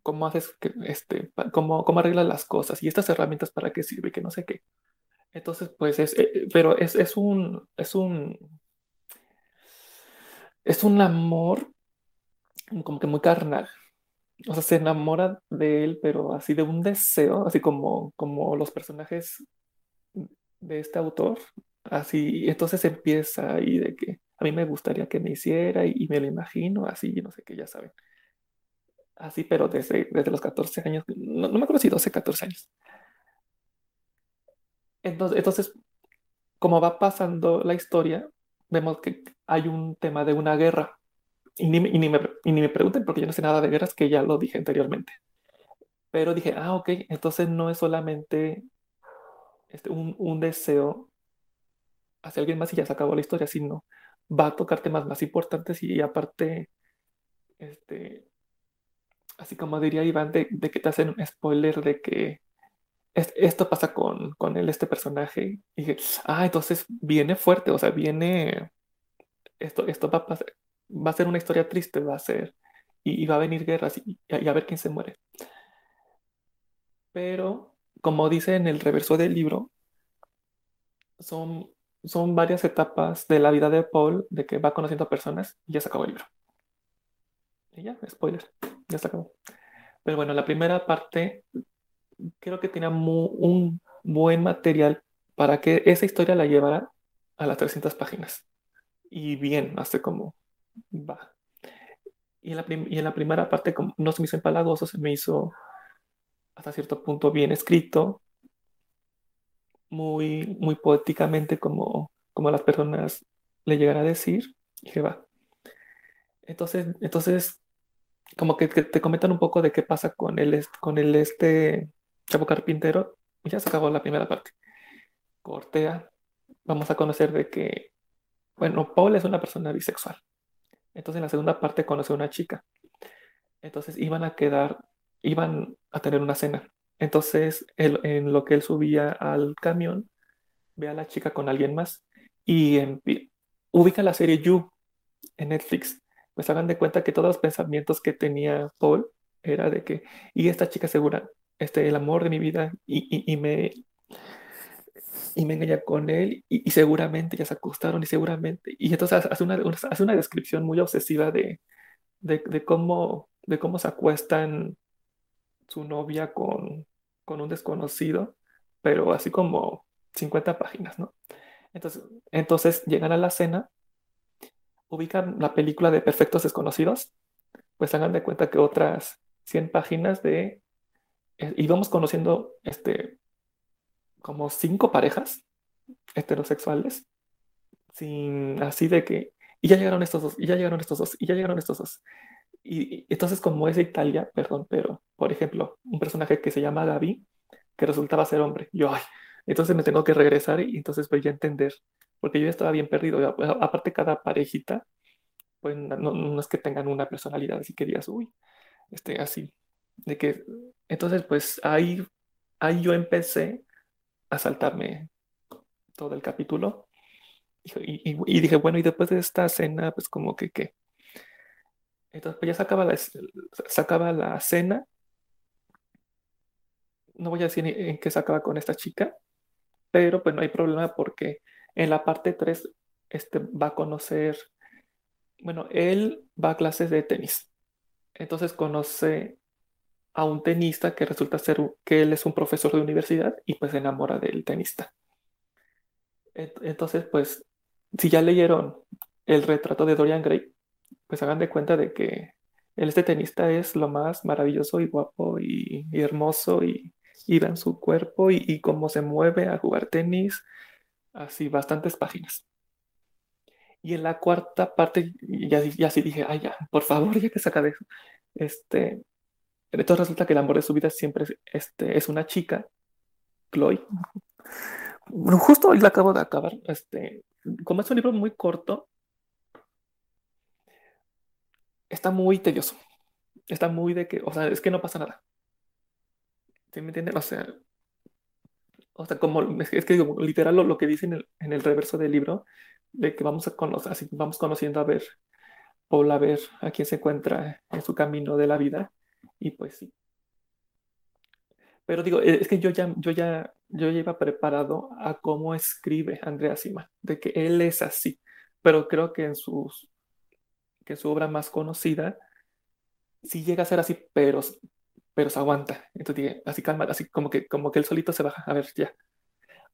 D: cómo haces, este, cómo, cómo arreglas las cosas y estas herramientas para qué sirve, que no sé qué. Entonces, pues es, eh, pero es, es un, es un, es un amor como que muy carnal. O sea, se enamora de él, pero así de un deseo, así como, como los personajes de este autor. Así, entonces empieza ahí de que a mí me gustaría que me hiciera y, y me lo imagino así, no sé qué, ya saben. Así, pero desde, desde los 14 años, no, no me acuerdo si 12, 14 años. Entonces, entonces, como va pasando la historia, vemos que hay un tema de una guerra. Y ni, y, ni me, y ni me pregunten porque yo no sé nada de guerras, que ya lo dije anteriormente. Pero dije, ah, ok, entonces no es solamente este, un, un deseo hacia alguien más y ya se acabó la historia, sino va a tocar temas más importantes y, aparte, este, así como diría Iván, de, de que te hacen un spoiler de que esto pasa con, con él, este personaje. Y dije, ah, entonces viene fuerte, o sea, viene, esto, esto va a va a ser una historia triste, va a ser, y, va a venir guerras y, y, a ver quién se muere. Pero, como dice en el reverso del libro, son, son varias etapas de la vida de Paul, de que va conociendo a personas y ya se acabó el libro. Y ya, spoiler, ya se acabó. Pero bueno, la primera parte creo que tenía un buen material para que esa historia la llevara a las 300 páginas. Y bien, hace como va. Y en la, y en la primera parte como no se me hizo empalagoso, se me hizo hasta cierto punto bien escrito, muy, muy poéticamente como, como las personas le llegan a decir, y que va. Entonces, entonces como que, que, te comentan un poco de qué pasa con el, con el este Chavo Carpintero, ya se acabó la primera parte. Cortea, vamos a conocer de que, bueno, Paul es una persona bisexual. Entonces en la segunda parte conoce a una chica. Entonces iban a quedar, iban a tener una cena. Entonces él, en lo que él subía al camión, ve a la chica con alguien más y en, ubica la serie You en Netflix. Pues hagan de cuenta que todos los pensamientos que tenía Paul era de que, y esta chica segura, este, el amor de mi vida y, y, y me, y me engaña con él y, seguramente ya se acostaron y seguramente. Y entonces hace una, hace una descripción muy obsesiva de, de, cómo, de cómo se acuestan su novia con, con un desconocido, pero así como 50 páginas, ¿no? Entonces, entonces llegan a la cena, ubican la película de Perfectos Desconocidos, pues hagan de cuenta que otras 100 páginas de... Eh, íbamos conociendo este, como cinco parejas heterosexuales, sin así de que, y ya llegaron estos dos, y ya llegaron estos dos, y ya llegaron estos dos. Y, entonces como es Italia, perdón, pero por ejemplo, un personaje que se llama Gaby, que resultaba ser hombre, yo, ay, entonces me tengo que regresar y entonces voy a entender, porque yo estaba bien perdido. Aparte, cada parejita, pues no, no, es que tengan una personalidad así que digas, uy, este, así. De que, entonces, pues ahí, ahí yo empecé a saltarme todo el capítulo. Y, dije, bueno, y después de esta cena, pues como que, ¿qué? Entonces, pues ya sacaba la, sacaba la cena. No voy a decir en qué sacaba con esta chica, pero pues no hay problema porque en la parte 3 este, va a conocer, bueno, él va a clases de tenis. Entonces conoce a un tenista que resulta ser que él es un profesor de universidad y pues se enamora del tenista. Entonces, pues, si ya leyeron el retrato de Dorian Gray, pues hagan de cuenta de que este tenista es lo más maravilloso y guapo y, hermoso y, y en su cuerpo y, y, cómo se mueve a jugar tenis, así bastantes páginas. Y en la cuarta parte, ya, ya sí dije, ay, ya, por favor, ya que saca de eso. Este, entonces resulta que el amor de su vida siempre es, este, es una chica, Chloe. Justo hoy la acabo de acabar. Este, como es un libro muy corto, está muy tedioso. Está muy de que, o sea, es que no pasa nada. ¿Sí me entienden? O sea, o sea, como es que literal lo, que dice en el, en el, reverso del libro, de que vamos a conocer, así vamos conociendo a ver, Paul a ver a quién se encuentra en su camino de la vida y pues sí. Pero digo, es que yo ya, yo ya, yo ya iba preparado a cómo escribe Andrea Sima, de que él es así, pero creo que en sus, que su obra más conocida sí llega a ser así, pero, pero se aguanta. Entonces, así calma, así como que, como que él solito se baja, a ver, ya.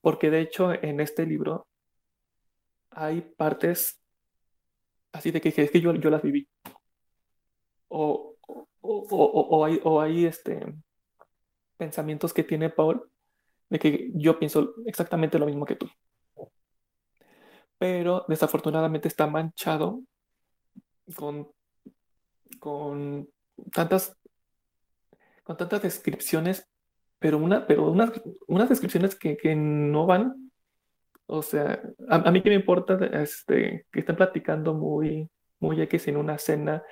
D: Porque de hecho en este libro hay partes así de que, es que yo, yo las viví. O, o, hay, o hay este, pensamientos que tiene Paul de que yo pienso exactamente lo mismo que tú. Pero desafortunadamente está manchado con, con tantas con tantas descripciones, pero una, pero unas, unas descripciones que, que no van. O sea, a, mí que me importa este, que estén platicando muy, muy X en una cena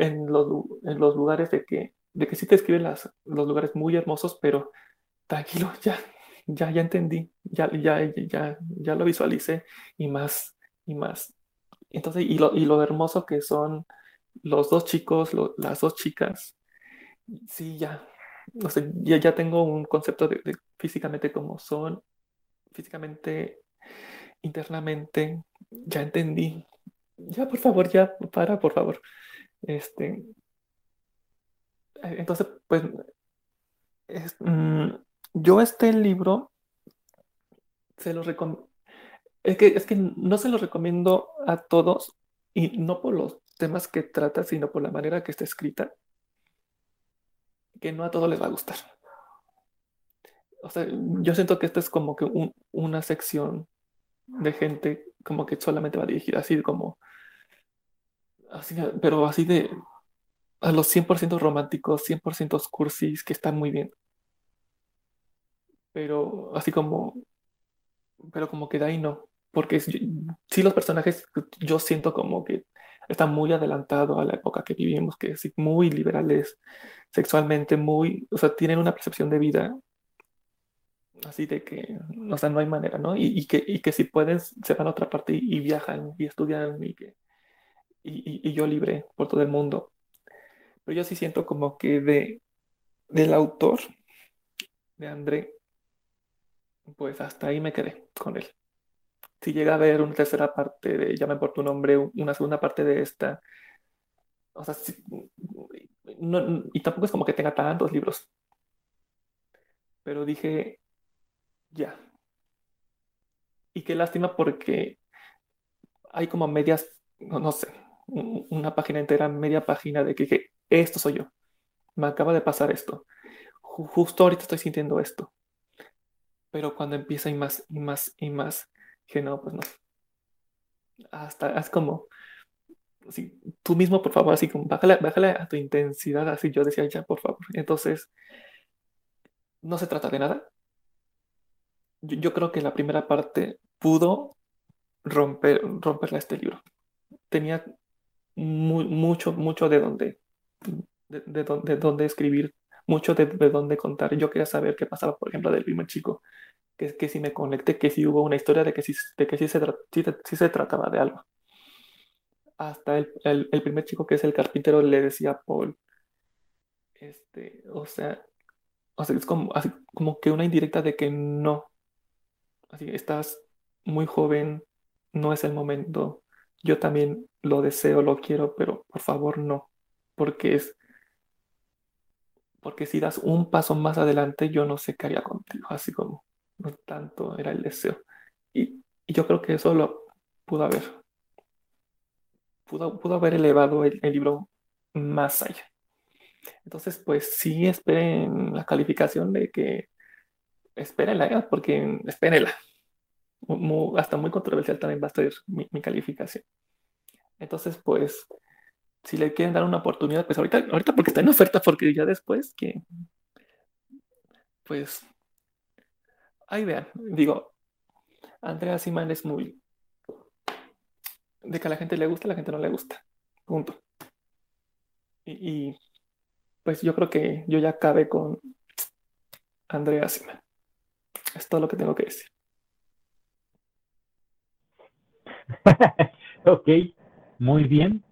D: en los, en los lugares de que, de que sí te escriben las, los lugares muy hermosos, pero tranquilo, ya, ya, ya entendí, ya, ya, ya, ya lo visualicé y más, y más. Entonces, y lo, y lo hermoso que son los dos chicos, las dos chicas, sí, ya, no sé, ya, ya tengo un concepto de, de físicamente cómo son, físicamente, internamente, ya entendí. Ya, por favor, ya, para, por favor. Este, entonces, pues, mm, yo este libro se lo. Es que, es que no se lo recomiendo a todos y no por los temas que trata, sino por la manera que está escrita, que no a todos les va a gustar. O sea, yo siento que esta es como que una sección de gente como que solamente va dirigida así como pero así de a los 100% románticos, 100% cursis, que están muy bien. Pero así como, pero como que de ahí no, porque sí los personajes yo siento como que están muy adelantados a la época que vivimos, que es muy liberales sexualmente, muy, o sea, tienen una percepción de vida así de que, o sea, no hay manera, ¿no? Y, que, y que si pueden, se van a otra parte y, y viajan y estudian y que y, yo libre por todo el mundo. Pero yo sí siento como que de, del autor, de André, pues hasta ahí me quedé con él. Si llega a haber una tercera parte de Llame por tu nombre, una segunda parte de esta, o sea, y tampoco es como que tenga tantos libros. Pero dije, ya. Y qué lástima porque hay como medias, no, sé, una página entera, media página de que, esto soy yo. Me acaba de pasar esto. Justo ahorita estoy sintiendo esto. Pero cuando empieza y más y más y más, que no, pues no. Hasta es como, así, tú mismo, por favor, así como, bájale, bájale a tu intensidad, así yo decía, ya, por favor. Entonces, no se trata de nada. Yo, creo que la primera parte pudo romper, romperla este libro. Tenía mucho, mucho de dónde, de, de, dónde escribir, mucho de, de dónde contar. Yo quería saber qué pasaba, por ejemplo, del primer chico, que, que si me conecté, que si hubo una historia de que sí, de que sí se, sí se trataba de algo. Hasta el, el, primer chico que es el carpintero le decía a Paul, este, o sea, o sea es como, así, como que una indirecta de que no, así, estás muy joven, no es el momento, yo también lo deseo, lo quiero, pero por favor no, porque es, porque si das un paso más adelante, yo no sé qué haría contigo, así como, no tanto era el deseo. Y, y yo creo que eso lo pudo haber pudo, haber elevado el, libro más allá. Entonces, pues sí esperen la calificación de que espérenla, ¿eh? porque espérenla. hasta muy controversial también va a ser mi, calificación. Entonces, pues, si le quieren dar una oportunidad, pues ahorita, ahorita porque está en oferta, porque ya después que, pues, ahí vean, digo, Andrea Simán es muy, de que a la gente le gusta, a la gente no le gusta. Punto. Y, pues yo creo que yo ya acabé con Andrea Sima. Es todo lo que tengo que decir.
A: ok, muy bien.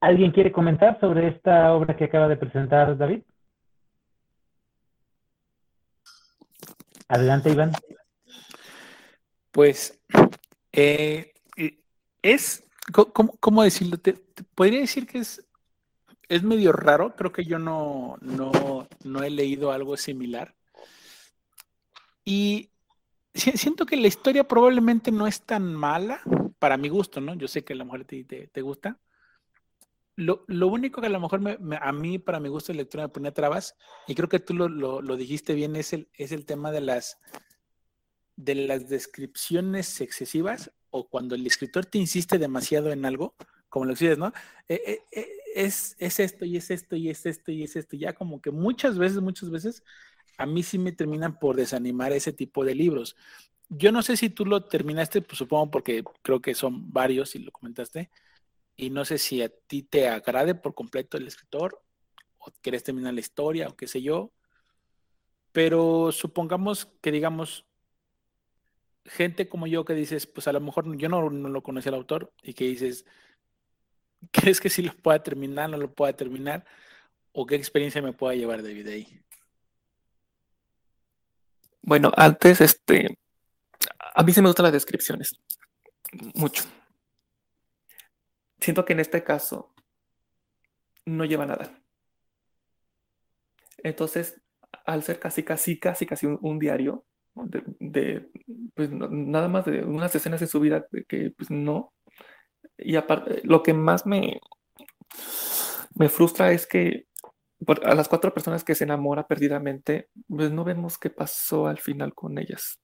A: ¿Alguien quiere comentar sobre esta obra que acaba de presentar David? Adelante, Iván.
C: Pues eh, es ¿Cómo, decirlo? Te, podría decir que es, es medio raro. Creo que yo no, no, he leído algo similar. Y siento que la historia probablemente no es tan mala para mi gusto, ¿no? Yo sé que a lo mejor te, te, gusta. Lo, único que a lo mejor a mí, para mi gusto de lectura, me pone trabas, y creo que tú lo, lo, dijiste bien, es el, es el tema de las, de las descripciones excesivas o cuando el escritor te insiste demasiado en algo, como lo dices, ¿no? Eh, eh, eh, es, es, esto y es esto y es esto y es esto. Ya como que muchas veces, muchas veces, a mí sí me terminan por desanimar ese tipo de libros. Yo no sé si tú lo terminaste, pues supongo porque creo que son varios y lo comentaste. Y no sé si a ti te agrade por completo el escritor o quieres terminar la historia o qué sé yo. Pero supongamos que digamos gente como yo que dices, pues a lo mejor yo no, lo conocía el autor y que dices, ¿crees que sí lo pueda terminar, no lo pueda terminar? ¿O qué experiencia me pueda llevar de ahí?
D: Bueno, antes, este, a mí se me gustan las descripciones, mucho. Siento que en este caso no lleva nada. Entonces, al ser casi, casi, casi, casi un diario, de, pues nada más de unas escenas de su vida que pues no. Y aparte, lo que más me, me frustra es que a las cuatro personas que se enamora perdidamente, pues no vemos qué pasó al final con ellas.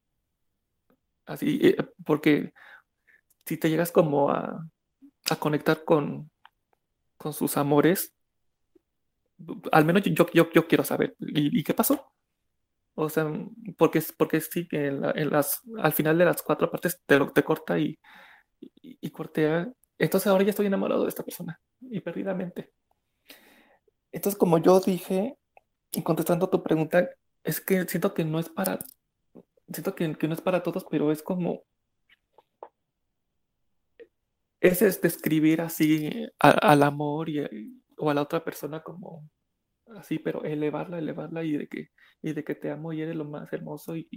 D: Así, eh, porque si te llegas como a, a conectar con, con sus amores, al menos yo, yo, yo quiero saber, ¿y, qué pasó? O sea, porque, porque sí, en, las, al final de las cuatro partes te, te corta y, y, cortea. Entonces ahora ya estoy enamorado de esta persona y perdidamente. Entonces, como yo dije, y contestando tu pregunta, es que siento que no es para, siento que, que no es para todos, pero es como, ese es describir así al amor y, o a la otra persona como así, pero elevarla, elevarla y de que, y de que te amo y eres lo más hermoso y,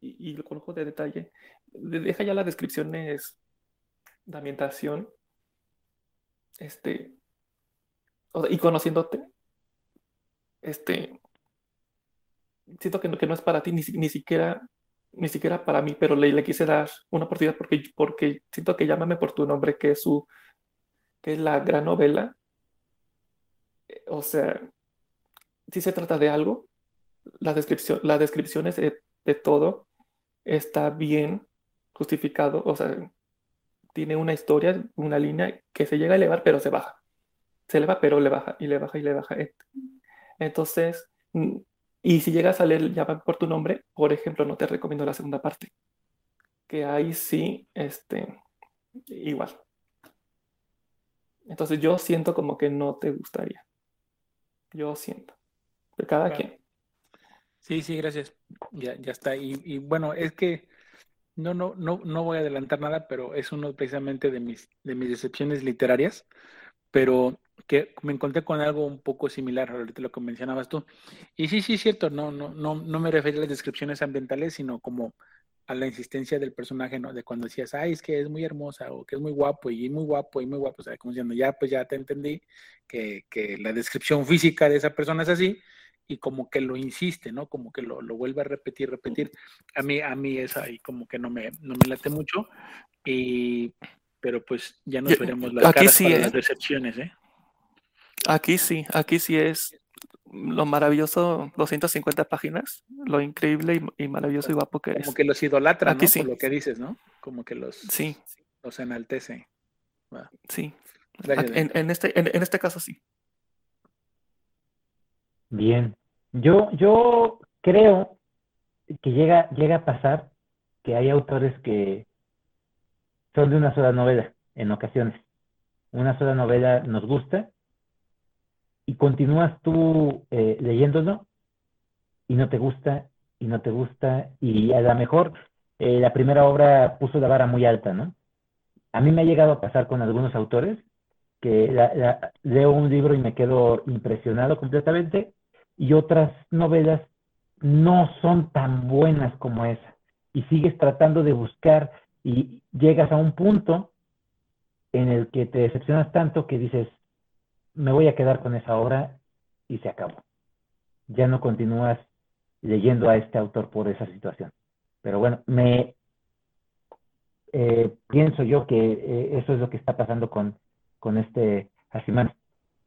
D: y, lo conozco de detalle, deja ya las descripciones de ambientación, este, y conociéndote, este, siento que no, que no es para ti, ni, ni siquiera ni siquiera para mí, pero le, le quise dar una oportunidad porque, porque siento que Llámame por tu nombre, que es su, que es la gran novela. Eh, o sea, si se trata de algo, la descripción, las descripciones de, de todo está bien justificado, o sea, tiene una historia, una línea que se llega a elevar, pero se baja. Se eleva, pero le baja, y le baja, y le baja. Entonces, y si llegas a leer ya por tu nombre, por ejemplo, no te recomiendo la segunda parte, que ahí sí, este, igual. Entonces yo siento como que no te gustaría. Yo siento. De cada quien.
C: Sí, sí, gracias. Ya, ya está. Y, y, bueno, es que no, no, no, no voy a adelantar nada, pero es uno precisamente de mis, de mis decepciones literarias. Pero que me encontré con algo un poco similar ahorita lo que mencionabas tú. Y sí, sí, es cierto, no, no, no, no me refería a las descripciones ambientales, sino como a la insistencia del personaje, ¿no? De cuando decías, ay, es que es muy hermosa, o que es muy guapo, y muy guapo, y muy guapo, o sea, como diciendo, ya, pues ya te entendí que, que la descripción física de esa persona es así, y como que lo insiste, ¿no? Como que lo, lo vuelve a repetir, repetir. A mí, a mí es ahí como que no me, no me late mucho, y, pero pues ya nos veremos las caras para las decepciones, ¿eh?
D: Aquí sí, aquí sí es lo maravilloso, 250 páginas, lo increíble y, maravilloso y guapo que
C: es.
D: Como
C: que los idolatra, aquí sí. Por lo que dices, ¿no? Como que los,
D: sí.
C: los enaltece.
D: Sí. En, en, este, en, en, este caso sí.
A: Bien. Yo, yo creo que llega, llega a pasar que hay autores que son de una sola novela en ocasiones. Una sola novela nos gusta y continúas tú eh, leyéndolo y no te gusta y no te gusta y a lo mejor eh, la primera obra puso la vara muy alta, ¿no? A mí me ha llegado a pasar con algunos autores que leo un libro y me quedo impresionado completamente y otras novelas no son tan buenas como esa y sigues tratando de buscar y llegas a un punto en el que te decepcionas tanto que dices, me voy a quedar con esa obra y se acabó. Ya no continúas leyendo a este autor por esa situación. Pero bueno, me eh, pienso yo que eh, eso es lo que está pasando con, con este Asimán,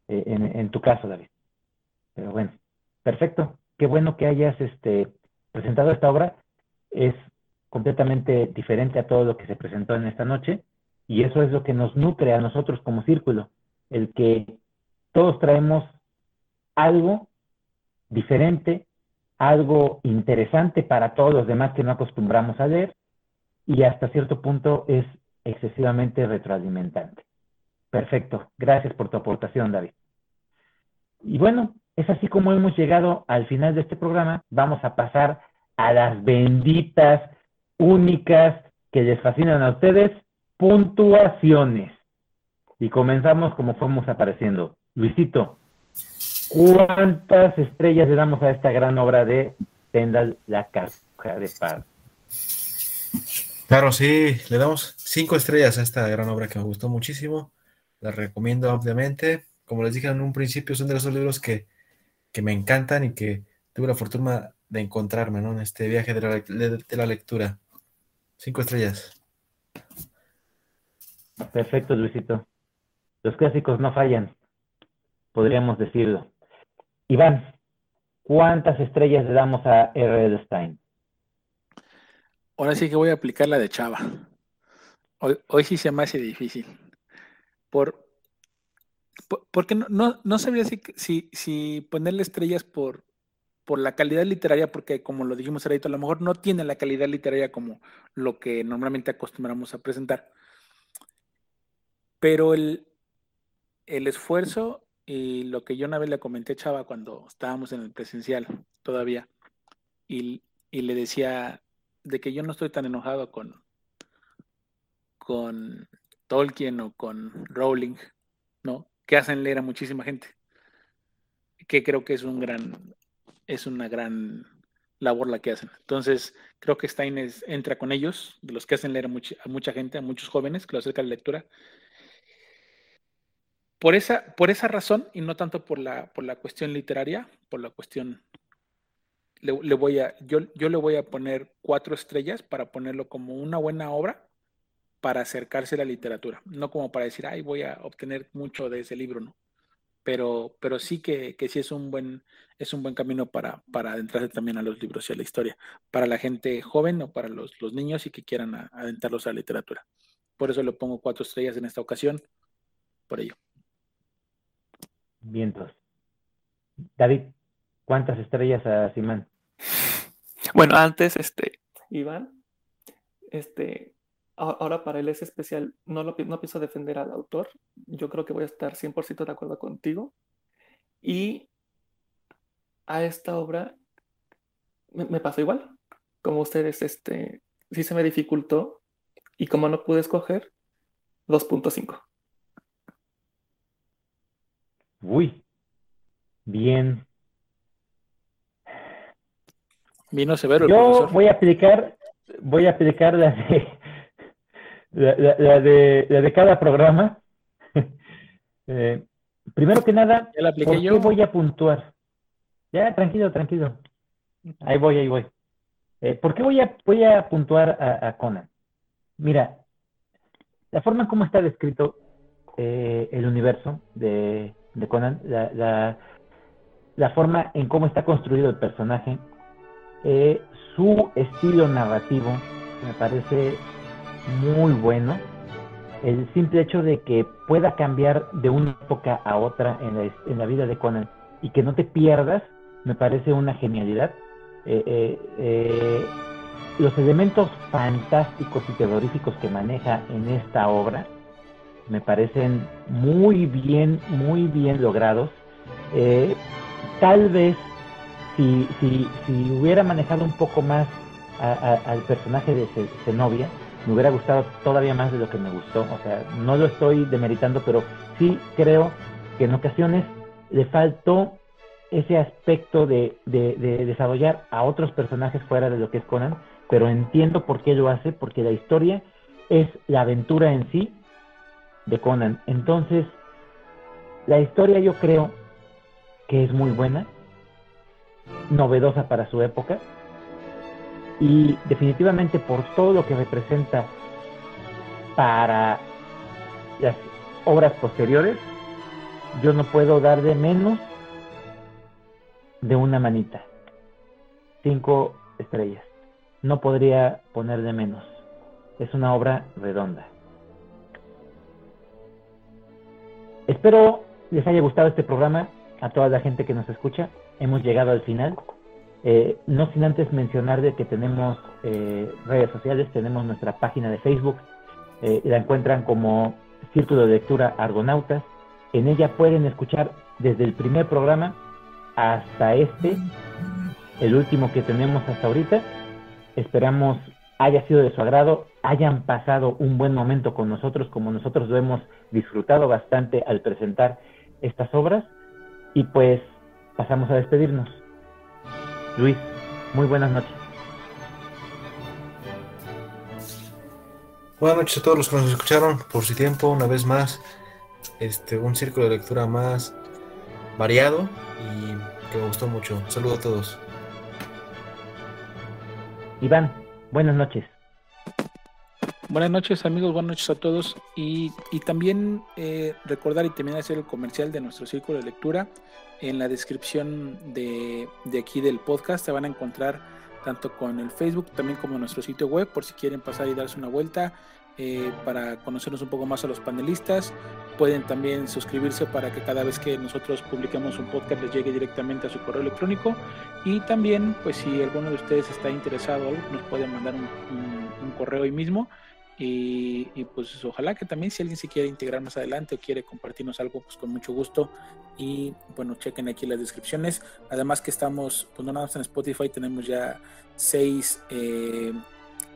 A: eh, en, tu caso, David. Pero bueno, perfecto. Qué bueno que hayas este, presentado esta obra. Es completamente diferente a todo lo que se presentó en esta noche y eso es lo que nos nutre a nosotros como círculo, el que todos traemos algo diferente, algo interesante para todos los demás que no acostumbramos a leer y hasta cierto punto es excesivamente retroalimentante. Perfecto, gracias por tu aportación, David. Y bueno, es así como hemos llegado al final de este programa. Vamos a pasar a las benditas, únicas, que les fascinan a ustedes, puntuaciones. Y comenzamos como fuimos apareciendo. Luisito, ¿cuántas estrellas le damos a esta gran obra de Tendal La Caja de Paz?
B: Claro, sí, le damos cinco estrellas a esta gran obra que me gustó muchísimo. La recomiendo ampliamente. Como les dije en un principio, son de esos libros que, me encantan y que tuve la fortuna de encontrarme en este viaje de la, de la lectura. Cinco estrellas.
A: Perfecto, Luisito. Los clásicos no fallan podríamos decirlo. Iván, ¿cuántas estrellas le damos a R.L. Stein?
C: Ahora sí que voy a aplicar la de Chava. Hoy, sí se me hace difícil. Por, porque no, no, sabía si, si, ponerle estrellas por, por la calidad literaria, porque como lo dijimos ahorita, a lo mejor no tiene la calidad literaria como lo que normalmente acostumbramos a presentar. Pero el, el esfuerzo y lo que yo una vez le comenté a Chava cuando estábamos en el presencial todavía, y, le decía de que yo no estoy tan enojado con, con Tolkien o con Rowling, ¿no? Que hacen leer a muchísima gente. Que creo que es un gran, es una gran labor la que hacen. Entonces, creo que Stein entra con ellos, de los que hacen leer a mucha, gente, a muchos jóvenes que lo acerca a la lectura. Por esa, por esa razón, y no tanto por la, por la cuestión literaria, por la cuestión, le, voy a, yo, yo le voy a poner cuatro estrellas para ponerlo como una buena obra para acercarse a la literatura, no como para decir, ay, voy a obtener mucho de ese libro, ¿no? pero, pero sí que, que sí es un buen, es un buen camino para, para adentrarse también a los libros y a la historia, para la gente joven o para los, los niños y que quieran adentrarlos a la literatura. Por eso le pongo cuatro estrellas en esta ocasión, por ello.
A: Vientos. David, ¿cuántas estrellas a Simán?
D: Bueno, antes, este, Iván, este, ahora para él es especial, no, lo, no pienso defender al autor, yo creo que voy a estar 100% de acuerdo contigo. Y a esta obra me, pasó igual, como ustedes, este, sí se me dificultó y como no pude escoger, 2.5.
A: Uy, bien.
C: Vino severo.
A: Yo voy a aplicar, voy a aplicar la de la, de, de cada programa. Eh, primero que nada, ¿por qué voy a puntuar? Ya, tranquilo, tranquilo. Ahí voy, ahí voy. Eh, ¿Por qué voy a, voy a puntuar a, Conan? Mira, la forma en cómo está descrito eh, el universo de, de Conan, la, la, forma en cómo está construido el personaje, su estilo narrativo, me parece muy bueno. El simple hecho de que pueda cambiar de una época a otra en la, en la vida de Conan y que no te pierdas, me parece una genialidad. Eh, eh, eh, los elementos fantásticos y terroríficos que maneja en esta obra me parecen muy bien, muy bien logrados. tal vez si, si, si, hubiera manejado un poco más al personaje de Zenobia, me hubiera gustado todavía más de lo que me gustó. O sea, no lo estoy demeritando, pero sí creo que en ocasiones le faltó ese aspecto de, desarrollar a otros personajes fuera de lo que es Conan, pero entiendo por qué lo hace, porque la historia es la aventura en sí de Conan. Entonces, la historia yo creo que es muy buena, novedosa para su época, y definitivamente por todo lo que representa para las obras posteriores, yo no puedo dar de menos de una manita. Cinco estrellas. No podría poner de menos. Es una obra redonda. Espero les haya gustado este programa a toda la gente que nos escucha. Hemos llegado al final. Eh, no sin antes mencionar de que tenemos eh, redes sociales, tenemos nuestra página de Facebook, eh, la encuentran como Círculo de Lectura Argonautas. En ella pueden escuchar desde el primer programa hasta este, el último que tenemos hasta ahorita. Esperamos haya sido de su agrado, hayan pasado un buen momento con nosotros, como nosotros lo hemos disfrutado bastante al presentar estas obras. Y pues pasamos a despedirnos. Luis, muy buenas noches.
B: Buenas noches a todos los que nos escucharon por su tiempo, una vez más, este, un círculo de lectura más variado y que me gustó mucho. Saludos a todos.
A: Iván, buenas noches.
C: Buenas noches amigos, buenas noches a todos y, también eh, recordar y de hacer el comercial de nuestro círculo de lectura. En la descripción de, aquí del podcast se van a encontrar tanto con el Facebook también como nuestro sitio web por si quieren pasar y darse una vuelta eh, para conocernos un poco más a los panelistas. Pueden también suscribirse para que cada vez que nosotros publiquemos un podcast les llegue directamente a su correo electrónico. Y también, pues si alguno de ustedes está interesado, nos pueden mandar un correo hoy mismo y, pues ojalá que también si alguien se quiere integrar más adelante o quiere compartirnos algo, pues con mucho gusto. Y bueno, chequen aquí las descripciones. Además que estamos, pues nada más en Spotify, tenemos ya seis, eh,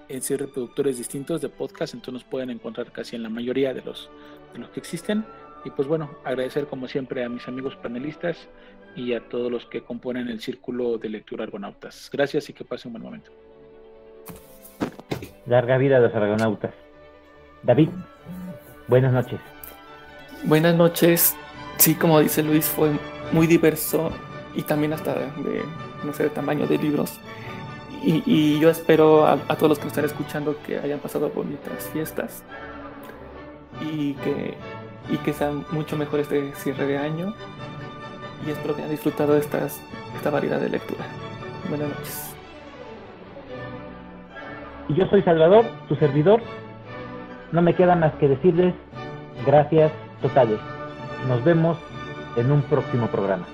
C: en seis reproductores distintos de podcast, entonces nos pueden encontrar casi en la mayoría de los, de los que existen. Y pues bueno, agradecer como siempre a mis amigos panelistas y a todos los que componen el círculo de lectura argonautas. Gracias y que pasen un buen momento.
A: Larga vida a los argonautas. David, buenas noches.
D: Buenas noches. Sí, como dice Luis, fue muy diverso y también hasta de, no sé, de tamaño de libros. Y, yo espero a, todos los que nos están escuchando que hayan pasado bonitas fiestas y que, y que sea mucho mejor este cierre de año. Y espero que hayan disfrutado estas, esta variedad de lectura. Buenas noches.
A: Y yo soy Salvador, tu servidor. No me queda más que decirles gracias totales. Nos vemos en un próximo programa.